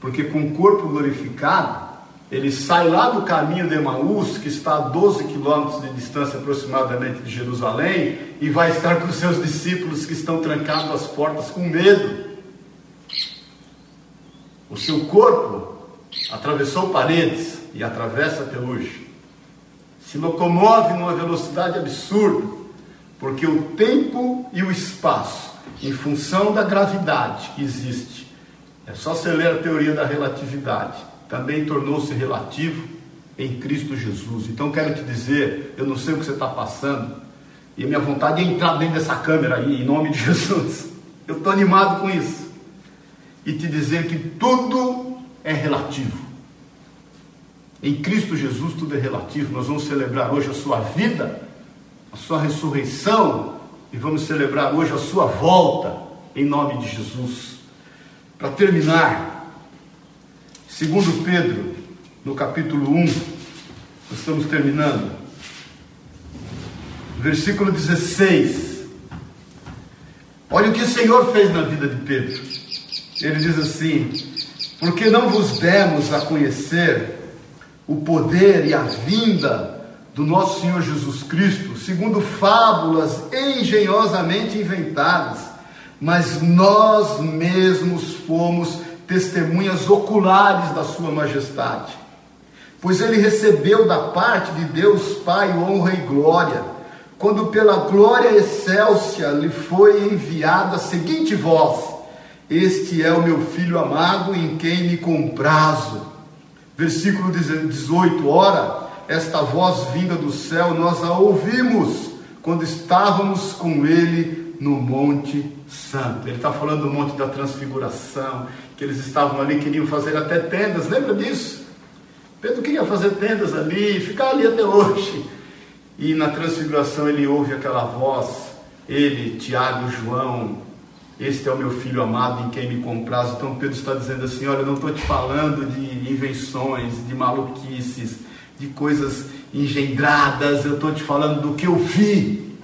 porque com o corpo glorificado, ele sai lá do caminho de Emaús, que está a 12 quilômetros de distância aproximadamente de Jerusalém, e vai estar com seus discípulos que estão trancados às portas com medo. O seu corpo atravessou paredes e atravessa até hoje. Se locomove numa velocidade absurda, porque o tempo e o espaço, em função da gravidade que existe, é só você ler a teoria da relatividade também tornou-se relativo em Cristo Jesus. Então quero te dizer, eu não sei o que você está passando, e a minha vontade é entrar dentro dessa câmera aí, em nome de Jesus. Eu estou animado com isso. E te dizer que tudo é relativo. Em Cristo Jesus tudo é relativo. Nós vamos celebrar hoje a sua vida, a sua ressurreição, e vamos celebrar hoje a sua volta, em nome de Jesus. Para terminar, Segundo Pedro, no capítulo 1, estamos terminando. Versículo 16. Olha o que o Senhor fez na vida de Pedro. Ele diz assim: Porque não vos demos a conhecer o poder e a vinda do nosso Senhor Jesus Cristo, segundo fábulas engenhosamente inventadas, mas nós mesmos fomos testemunhas oculares da Sua Majestade. Pois ele recebeu da parte de Deus Pai honra e glória, quando pela glória excelsa lhe foi enviada a seguinte voz: Este é o meu filho amado em quem me comprazo. Versículo 18: Ora, esta voz vinda do céu nós a ouvimos quando estávamos com ele no Monte Santo. Ele está falando do Monte da Transfiguração, que eles estavam ali, queriam fazer até tendas, lembra disso? Pedro queria fazer tendas ali, ficar ali até hoje. E na transfiguração ele ouve aquela voz, ele, Tiago, João, este é o meu filho amado em quem me compraz. Então Pedro está dizendo assim: olha, eu não estou te falando de invenções, de maluquices, de coisas engendradas, eu estou te falando do que eu vi.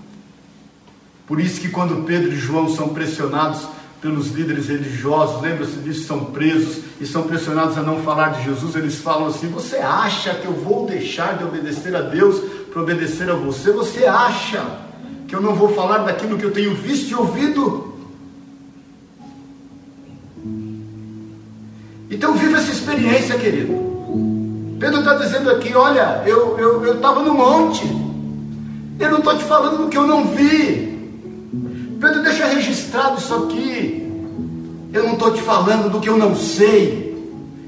Por isso que quando Pedro e João são pressionados pelos líderes religiosos, lembra-se disso, são presos e são pressionados a não falar de Jesus. Eles falam assim: Você acha que eu vou deixar de obedecer a Deus para obedecer a você? Você acha que eu não vou falar daquilo que eu tenho visto e ouvido? Então, viva essa experiência, querido. Pedro está dizendo aqui: Olha, eu estava eu, eu no monte, eu não estou te falando do que eu não vi. Pedro, deixa registrado isso aqui. Eu não estou te falando do que eu não sei.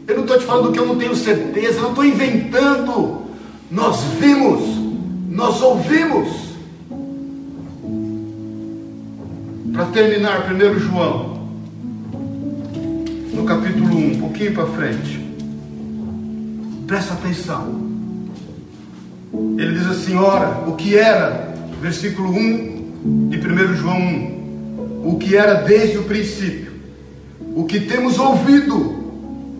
Eu não estou te falando do que eu não tenho certeza. Eu não estou inventando. Nós vimos, nós ouvimos. Para terminar, 1 João, no capítulo 1, um pouquinho para frente. Presta atenção. Ele diz assim: ora, o que era, versículo 1 de 1 João 1, o que era desde o princípio, o que temos ouvido,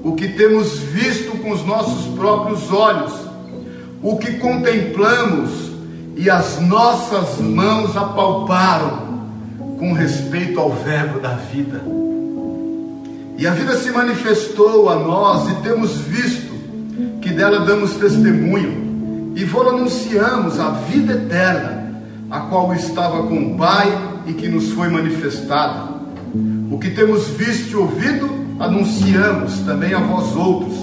o que temos visto com os nossos próprios olhos, o que contemplamos e as nossas mãos apalparam, com respeito ao Verbo da vida. E a vida se manifestou a nós e temos visto que dela damos testemunho e vou anunciamos a vida eterna, a qual estava com o Pai e que nos foi manifestada. O que temos visto e ouvido, anunciamos também a vós outros,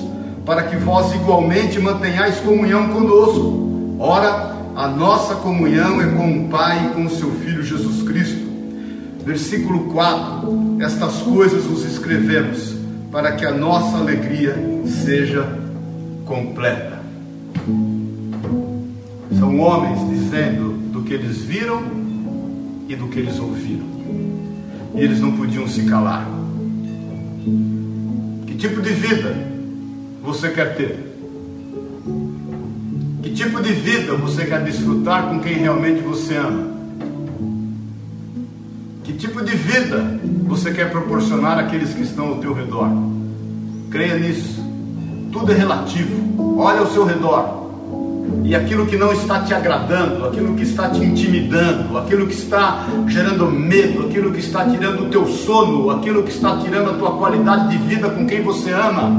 para que vós igualmente mantenhais comunhão conosco. Ora, a nossa comunhão é com o Pai e com o seu Filho Jesus Cristo. Versículo 4: Estas coisas vos escrevemos, para que a nossa alegria seja completa. São homens dizendo do que eles viram e do que eles ouviram. E eles não podiam se calar. Que tipo de vida você quer ter? Que tipo de vida você quer desfrutar com quem realmente você ama? Tipo de vida você quer proporcionar àqueles que estão ao teu redor? Creia nisso. Tudo é relativo. Olha ao seu redor. E aquilo que não está te agradando, aquilo que está te intimidando, aquilo que está gerando medo, aquilo que está tirando o teu sono, aquilo que está tirando a tua qualidade de vida com quem você ama,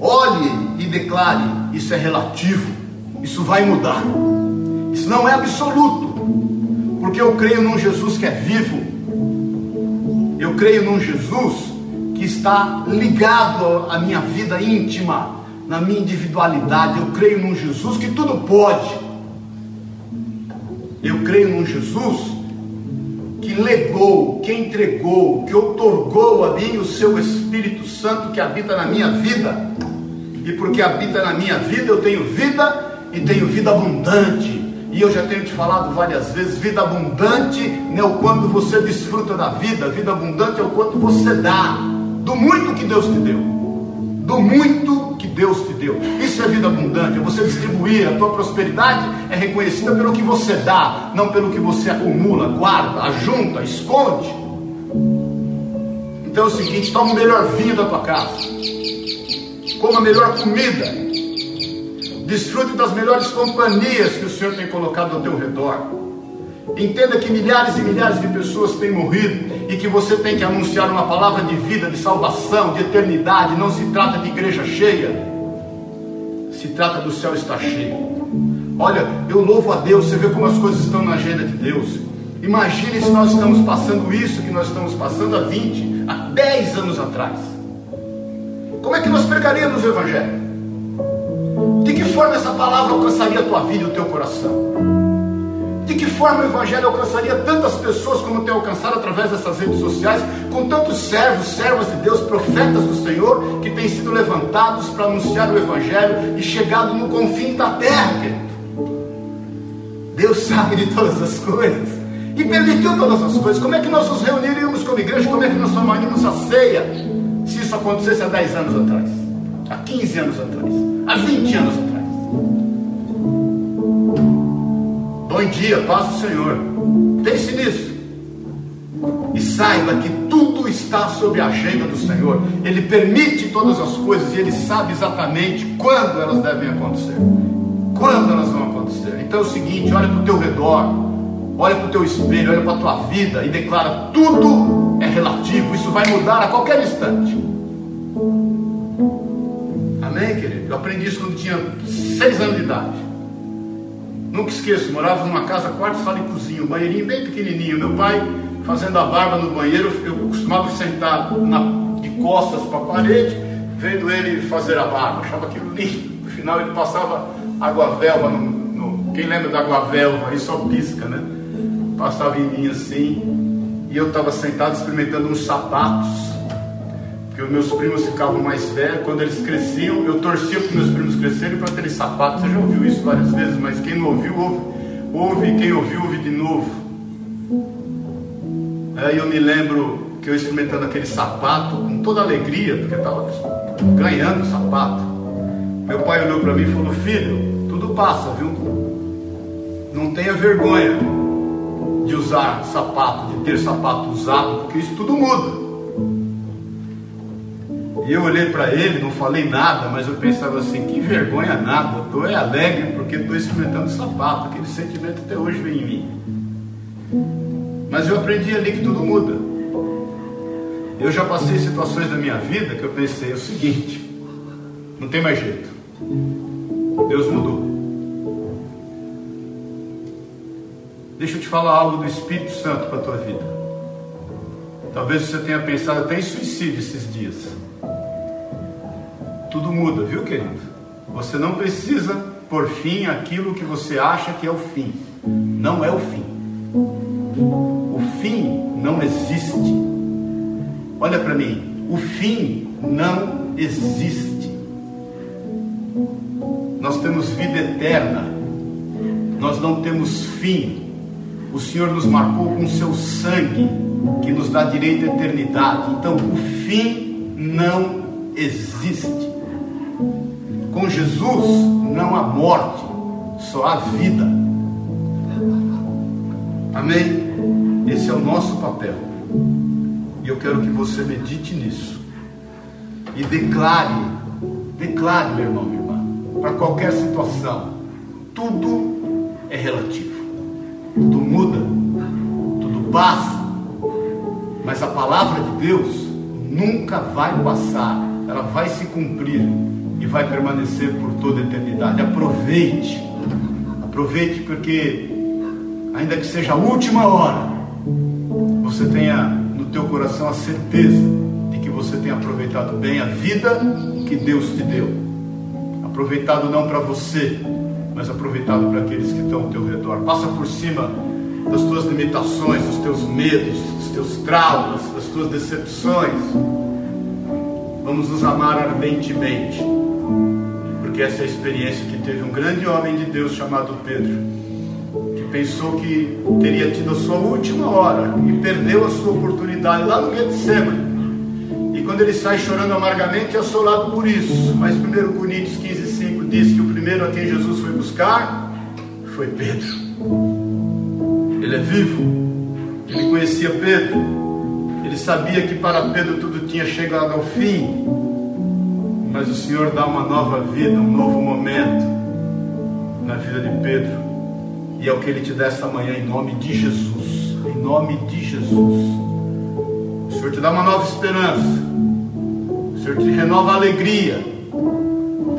olhe e declare: isso é relativo, isso vai mudar, isso não é absoluto, porque eu creio num Jesus que é vivo, eu creio num Jesus que está ligado à minha vida íntima, na minha individualidade, eu creio num Jesus que tudo pode, eu creio num Jesus que legou, que entregou, que otorgou a mim o seu Espírito Santo que habita na minha vida. E porque habita na minha vida, eu tenho vida e tenho vida abundante. E eu já tenho te falado várias vezes: vida abundante não é o quanto você desfruta da vida, vida abundante é o quanto você dá, do muito que Deus te deu, do muito que Deus te deu. Isso é vida abundante, é você distribuir, a tua prosperidade é reconhecida pelo que você dá, não pelo que você acumula, guarda, ajunta, esconde. Então é o seguinte: toma o melhor vinho da tua casa coma a melhor comida, desfrute das melhores companhias que o Senhor tem colocado ao teu redor. Entenda que milhares e milhares de pessoas têm morrido e que você tem que anunciar uma palavra de vida, de salvação, de eternidade. Não se trata de igreja cheia, se trata do céu estar cheio. Olha, eu louvo a Deus, você vê como as coisas estão na agenda de Deus. Imagine se nós estamos passando isso que nós estamos passando há 20, há 10 anos atrás. Como é que nós pregaríamos o Evangelho? De que forma essa palavra alcançaria a tua vida e o teu coração? De que forma o Evangelho alcançaria tantas pessoas como tem alcançado através dessas redes sociais, com tantos servos, servas de Deus, profetas do Senhor, que têm sido levantados para anunciar o Evangelho e chegado no confim da terra, querido? Deus sabe de todas as coisas e permitiu todas as coisas. Como é que nós nos reuniríamos como igreja? Como é que nós tomaríamos a ceia? se isso acontecesse há 10 anos atrás, há 15 anos atrás, há 20 anos atrás. Bom dia, paz do Senhor. Pense nisso. E saiba que tudo está sob a agenda do Senhor. Ele permite todas as coisas e Ele sabe exatamente quando elas devem acontecer. Quando elas vão acontecer. Então é o seguinte: olha para o teu redor, olha para o teu espelho, olha para a tua vida e declara: tudo é relativo, isso vai mudar a qualquer instante. Amém, querido? Eu aprendi isso quando tinha seis anos de idade. Nunca esqueço, morava numa casa, quarto, sala e cozinha, um banheirinho bem pequenininho. Meu pai fazendo a barba no banheiro, eu costumava sentar na, de costas para a parede, vendo ele fazer a barba. Achava aquilo lindo. No final ele passava água velva no, no quem lembra da água velva? Aí só pisca, né? Passava em mim assim. E eu estava sentado experimentando uns sapatos que os meus primos ficavam mais velhos, quando eles cresciam, eu torcia para meus primos crescerem para terem sapato. Você já ouviu isso várias vezes, mas quem não ouviu, ouve, ouve quem ouviu, ouve de novo. Aí eu me lembro que eu experimentando aquele sapato com toda alegria, porque estava ganhando o sapato. Meu pai olhou para mim e falou: Filho, tudo passa, viu? Não tenha vergonha de usar sapato, de ter sapato usado, porque isso tudo muda. Eu olhei para ele, não falei nada, mas eu pensava assim: que vergonha nada, estou é alegre porque estou experimentando sapato, aquele sentimento até hoje vem em mim. Mas eu aprendi ali que tudo muda. Eu já passei situações da minha vida que eu pensei o seguinte: não tem mais jeito. Deus mudou. Deixa eu te falar algo do Espírito Santo para a tua vida. Talvez você tenha pensado até em suicídio esses dias. Tudo muda, viu, querido? Você não precisa por fim aquilo que você acha que é o fim. Não é o fim. O fim não existe. Olha para mim. O fim não existe. Nós temos vida eterna. Nós não temos fim. O Senhor nos marcou com seu sangue, que nos dá direito à eternidade. Então, o fim não existe. Com Jesus não há morte, só há vida. Amém? Esse é o nosso papel. E eu quero que você medite nisso. E declare, declare, meu irmão, minha irmã, para qualquer situação, tudo é relativo. Tudo muda, tudo passa. Mas a palavra de Deus nunca vai passar, ela vai se cumprir e vai permanecer por toda a eternidade. Aproveite, aproveite, porque ainda que seja a última hora, você tenha no teu coração a certeza de que você tem aproveitado bem a vida que Deus te deu. Aproveitado não para você, mas aproveitado para aqueles que estão ao teu redor. Passa por cima das tuas limitações, dos teus medos, dos teus traumas, das tuas decepções. Vamos nos amar ardentemente porque essa é a experiência que teve um grande homem de Deus chamado Pedro, que pensou que teria tido a sua última hora e perdeu a sua oportunidade lá no Getsemane. E quando ele sai chorando amargamente, é assolado por isso. Mas 1 Coríntios 15, 5 diz que o primeiro a quem Jesus foi buscar foi Pedro. Ele é vivo, ele conhecia Pedro, ele sabia que para Pedro tudo tinha chegado ao fim mas o Senhor dá uma nova vida, um novo momento na vida de Pedro. E é o que Ele te dá esta manhã em nome de Jesus. Em nome de Jesus. O Senhor te dá uma nova esperança. O Senhor te renova a alegria.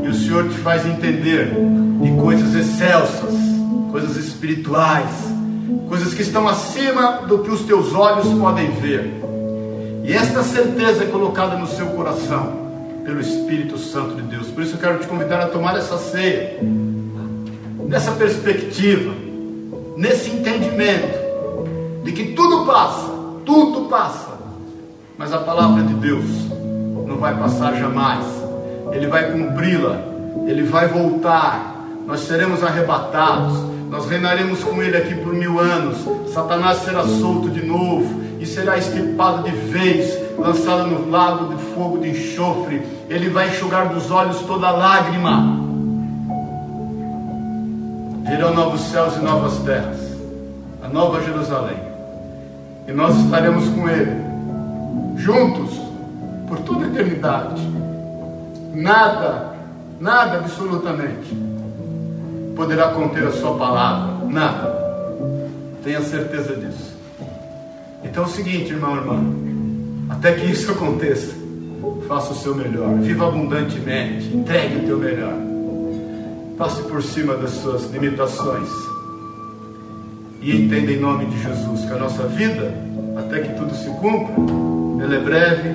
E o Senhor te faz entender de coisas excelsas, coisas espirituais, coisas que estão acima do que os teus olhos podem ver. E esta certeza é colocada no seu coração pelo Espírito Santo de Deus. Por isso eu quero te convidar a tomar essa ceia, nessa perspectiva, nesse entendimento de que tudo passa, tudo passa, mas a palavra de Deus não vai passar jamais, Ele vai cumpri-la, Ele vai voltar, nós seremos arrebatados, nós reinaremos com Ele aqui por mil anos, Satanás será solto de novo e será estripado de vez, lançado no lago de fogo de enxofre, ele vai enxugar dos olhos toda lágrima. Virão novos céus e novas terras, a nova Jerusalém, e nós estaremos com Ele, juntos, por toda a eternidade. Nada, nada absolutamente poderá conter a Sua palavra, nada. Tenha certeza disso. Então é o seguinte, irmão, irmã. Até que isso aconteça, faça o seu melhor, viva abundantemente, entregue o teu melhor. Passe por cima das suas limitações. E entenda em nome de Jesus que a nossa vida, até que tudo se cumpra, ela é breve,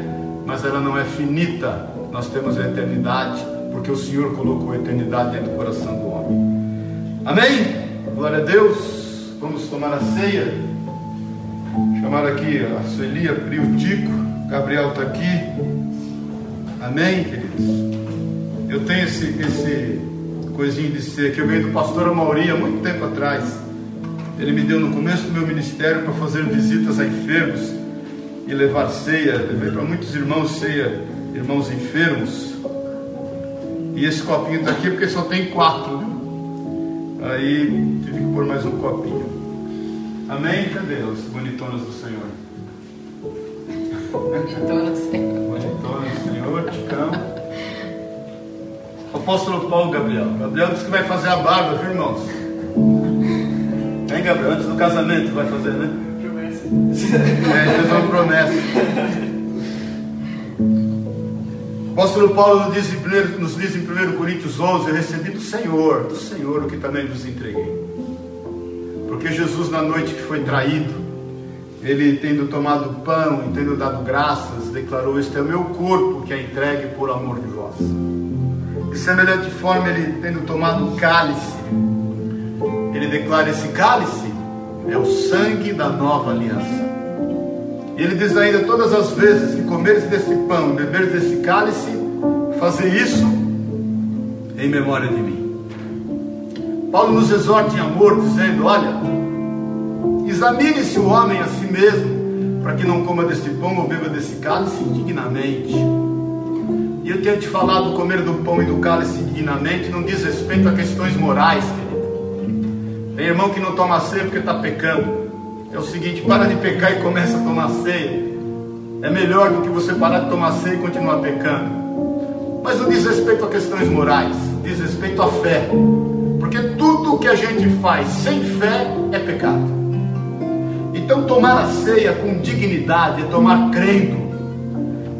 mas ela não é finita. Nós temos a eternidade, porque o Senhor colocou a eternidade dentro do coração do homem. Amém? Glória a Deus. Vamos tomar a ceia. Chamar aqui a Sueli, abrir o Tico. Gabriel está aqui. Amém, queridos? Eu tenho esse, esse coisinho de ser que eu ganhei do pastor Amauri há muito tempo atrás. Ele me deu no começo do meu ministério para fazer visitas a enfermos e levar ceia. Levei para muitos irmãos ceia, irmãos enfermos. E esse copinho está aqui porque só tem quatro. Aí tive que pôr mais um copinho. Amém? Cadê os bonitonas do Senhor? Bonitona, Senhor. Bonitona, Senhor. Apóstolo Paulo Gabriel. Gabriel disse que vai fazer a barba, viu, irmãos? Hein, Gabriel? Antes do casamento vai fazer, né? Promessa É, fez uma promessa. Apóstolo Paulo nos diz, em 1, nos diz em 1 Coríntios 11: Eu recebi do Senhor, do Senhor, o que também vos entreguei. Porque Jesus, na noite que foi traído, ele tendo tomado pão e tendo dado graças, declarou: Este é o meu corpo que é entregue por amor de vós. De semelhante forma, ele tendo tomado o cálice, ele declara: Esse cálice é o sangue da nova aliança. E ele diz ainda: Todas as vezes que comeres desse pão, beberes desse cálice, fazer isso em memória de mim. Paulo nos exorta em amor, dizendo: Olha, examine-se o homem a si mesmo, para que não coma deste pão ou beba desse cálice indignamente. E eu tenho te falado, comer do pão e do cálice indignamente não diz respeito a questões morais, querido. Tem irmão que não toma ceia porque está pecando. É o seguinte: para de pecar e começa a tomar ceia. É melhor do que você parar de tomar ceia e continuar pecando. Mas não diz respeito a questões morais, diz respeito à fé. Porque tudo que a gente faz sem fé é pecado. Então, tomar a ceia com dignidade é tomar crendo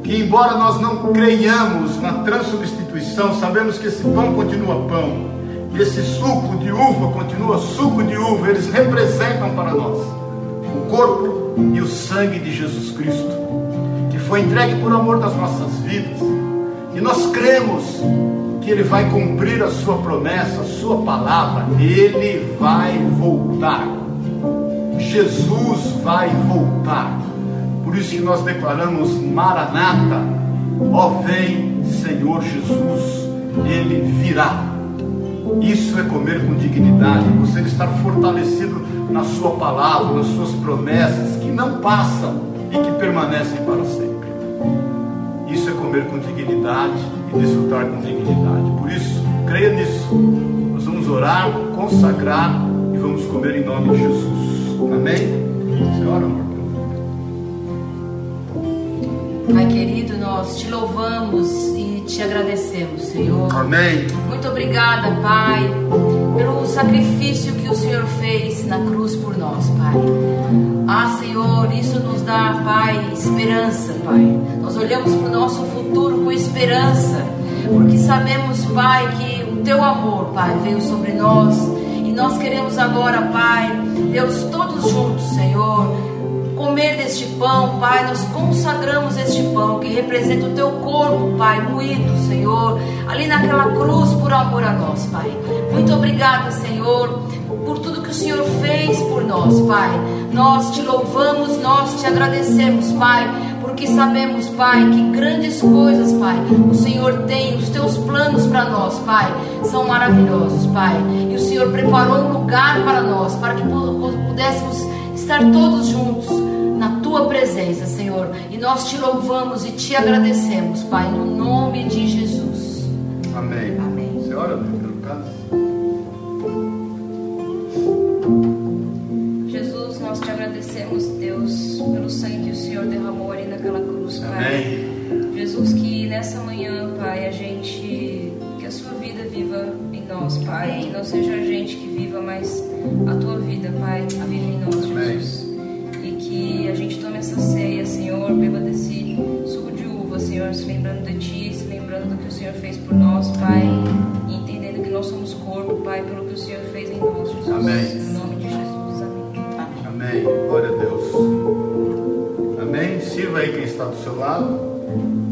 que, embora nós não creiamos na transubstituição, sabemos que esse pão continua pão, e esse suco de uva continua suco de uva, eles representam para nós o corpo e o sangue de Jesus Cristo, que foi entregue por amor das nossas vidas, e nós cremos que Ele vai cumprir a Sua promessa, a Sua palavra, Ele vai voltar. Jesus vai voltar. Por isso que nós declaramos Maranata, ó vem Senhor Jesus, Ele virá. Isso é comer com dignidade, você estar fortalecido na Sua palavra, nas Suas promessas, que não passam e que permanecem para sempre. Isso é comer com dignidade e desfrutar com dignidade. Por isso, creia nisso. Nós vamos orar, consagrar e vamos comer em nome de Jesus. Amém? Senhora, amor. Pai querido, nós te louvamos e te agradecemos, Senhor. Amém. Muito obrigada, Pai, pelo sacrifício que o Senhor fez na cruz por nós, Pai. Ah, Senhor, isso nos dá, Pai, esperança, Pai. Nós olhamos para o nosso futuro com esperança, porque sabemos, Pai, que o teu amor, Pai, veio sobre nós. Nós queremos agora, Pai, Deus, todos juntos, Senhor comer deste pão, Pai, nós consagramos este pão que representa o teu corpo, Pai, moído, Senhor, ali naquela cruz por amor a nós, Pai. Muito obrigada, Senhor, por tudo que o Senhor fez por nós, Pai. Nós te louvamos, nós te agradecemos, Pai, porque sabemos, Pai, que grandes coisas, Pai, o Senhor tem, os teus planos para nós, Pai, são maravilhosos, Pai. E o Senhor preparou um lugar para nós, para que pudéssemos estar todos juntos na tua presença, Senhor. E nós te louvamos e te agradecemos, Pai, no nome de Jesus. Amém. Amém. Senhora, Pai. Amém. Jesus, que nessa manhã, Pai, a gente, que a sua vida viva em nós, Pai, e não seja a gente que viva, mas a tua vida, Pai, a viva em nós. Jesus. E que a gente tome essa ceia, Senhor, beba desse suco de uva, Senhor, se lembrando de Ti, se lembrando do que o Senhor fez por nós, Pai, e entendendo que nós somos corpo, Pai, pelo que o Senhor fez em nós, Jesus. Amém. Aí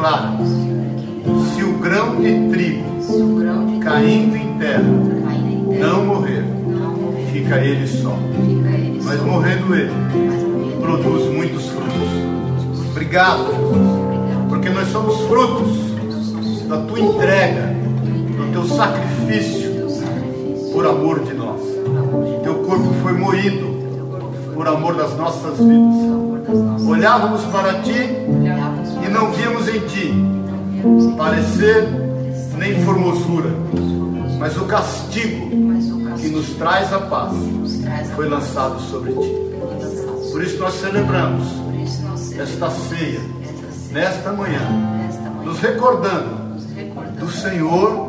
Senhor quem declara: o Senhor aqui. se o grão de trigo caindo em terra não morrer, fica ele só. Mas morrendo ele, produz muitos frutos. Obrigado, Jesus, porque nós somos frutos da tua entrega, do teu sacrifício por amor de nós. Teu corpo foi moído por amor das nossas vidas. Olhávamos para ti não víamos em ti parecer nem formosura, mas o castigo que nos traz a paz foi lançado sobre ti. Por isso nós celebramos esta ceia esta ceia nesta manhã, nos recordando do Senhor,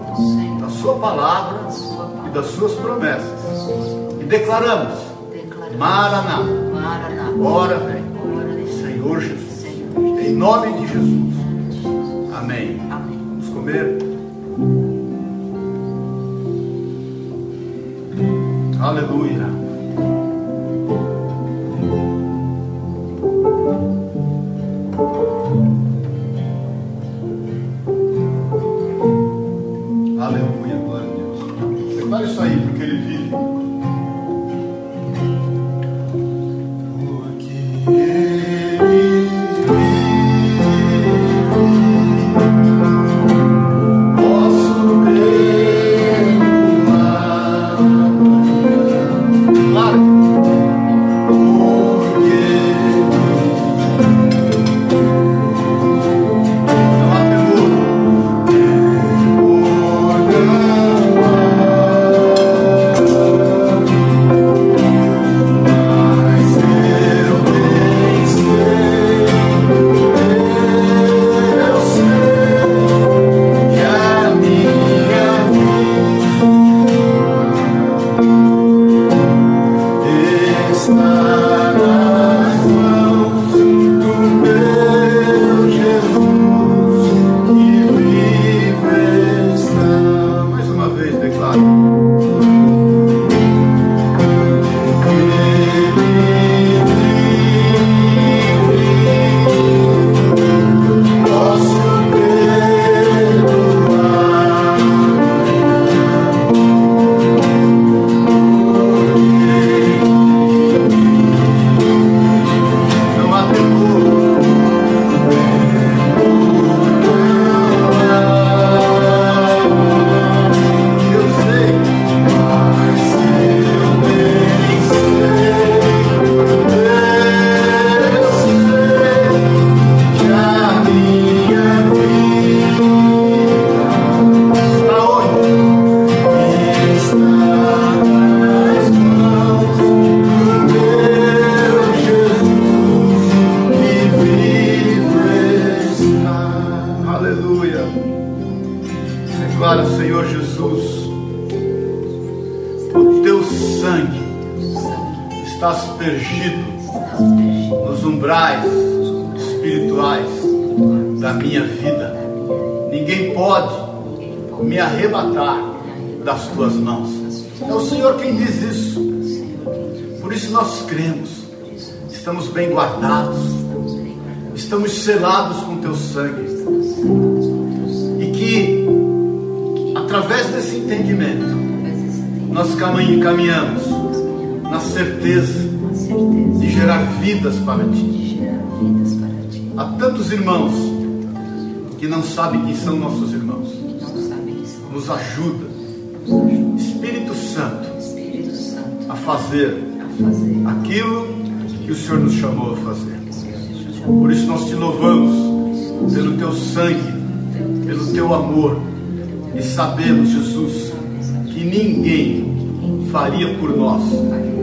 da Sua palavra e das Suas promessas. E declaramos. Maraná, Ora vem. Senhor Jesus. Em nome de Jesus. Amém. Amém. Vamos comer. Aleluia, vida caminhe- caminhamos na certeza de gerar vidas para ti. Há tantos irmãos que não sabem quem são nossos irmãos. Nos ajuda, Espírito Santo, a fazer aquilo que o Senhor nos chamou a fazer. Por isso nós te louvamos pelo teu sangue, pelo teu amor. E sabemos, Jesus, que ninguém faria por nós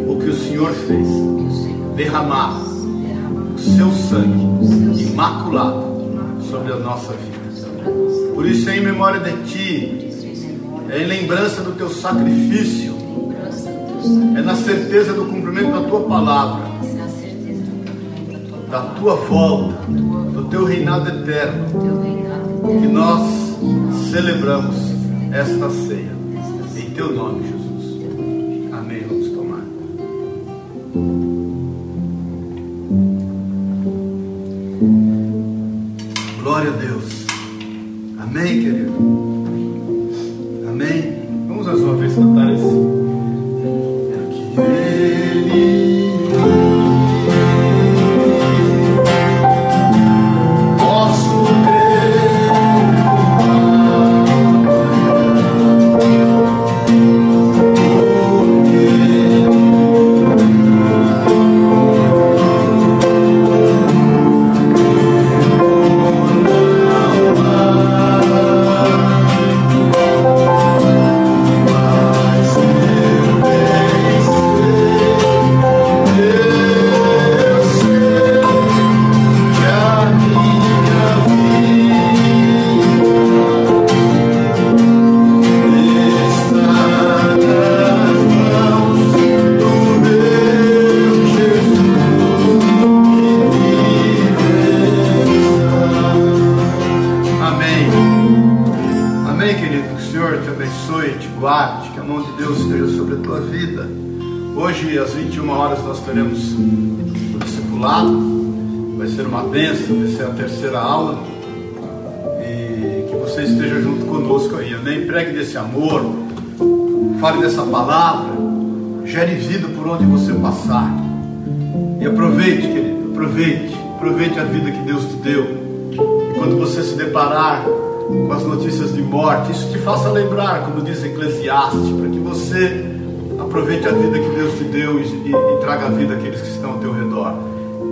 o que o Senhor fez derramar o seu sangue imaculado sobre a nossa vida. Por isso, é em memória de ti, é em lembrança do teu sacrifício, é na certeza do cumprimento da tua palavra, da tua volta, do teu reinado eterno, que nós celebramos esta ceia. Em teu nome, Jesus. Senhor te abençoe, te guarde, que a mão de Deus esteja sobre a tua vida. Hoje, às 21 horas, nós teremos o discipulado. Vai ser uma bênção, vai ser a terceira aula. E que você esteja junto conosco aí. Amém? Pregue desse amor, fale dessa palavra, gere vida por onde você passar. E aproveite, querido, aproveite, aproveite a vida que Deus te deu. E quando você se deparar com as notícias de morte, isso te faça lembrar, como diz Eclesiastes, para que você aproveite a vida que Deus te deu e, e, e traga a vida àqueles que estão ao teu redor.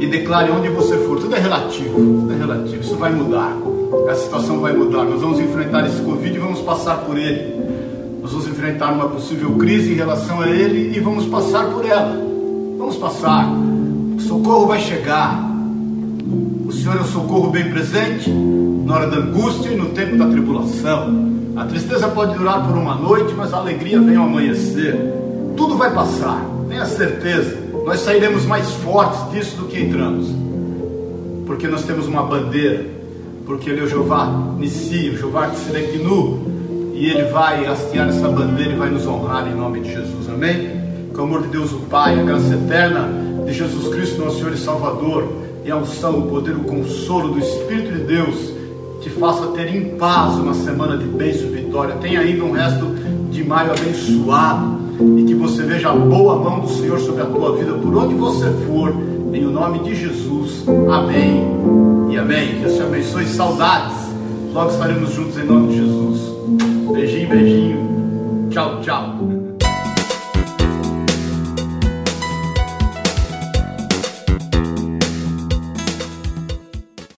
E declare onde você for, tudo é relativo, tudo é relativo, isso vai mudar, a situação vai mudar. Nós vamos enfrentar esse Covid e vamos passar por ele. Nós vamos enfrentar uma possível crise em relação a ele e vamos passar por ela. Vamos passar. O socorro vai chegar. Senhor é o socorro bem presente na hora da angústia e no tempo da tribulação. A tristeza pode durar por uma noite, mas a alegria vem ao amanhecer. Tudo vai passar, tenha certeza. Nós sairemos mais fortes disso do que entramos, porque nós temos uma bandeira, porque Ele é o Jeová Nissi, o Jeová Tsirekinu, e Ele vai hastear essa bandeira e vai nos honrar em nome de Jesus, amém? Com o amor de Deus o Pai, a graça eterna de Jesus Cristo, nosso Senhor e Salvador, e a unção, o poder, o consolo do Espírito de Deus te faça ter em paz uma semana de bênção e vitória. Tenha ainda um resto de maio abençoado e que você veja a boa mão do Senhor sobre a tua vida por onde você for, em o nome de Jesus. Amém e amém. Deus te abençoe. Saudades. Logo estaremos juntos em nome de Jesus. Beijinho, beijinho. Tchau, tchau.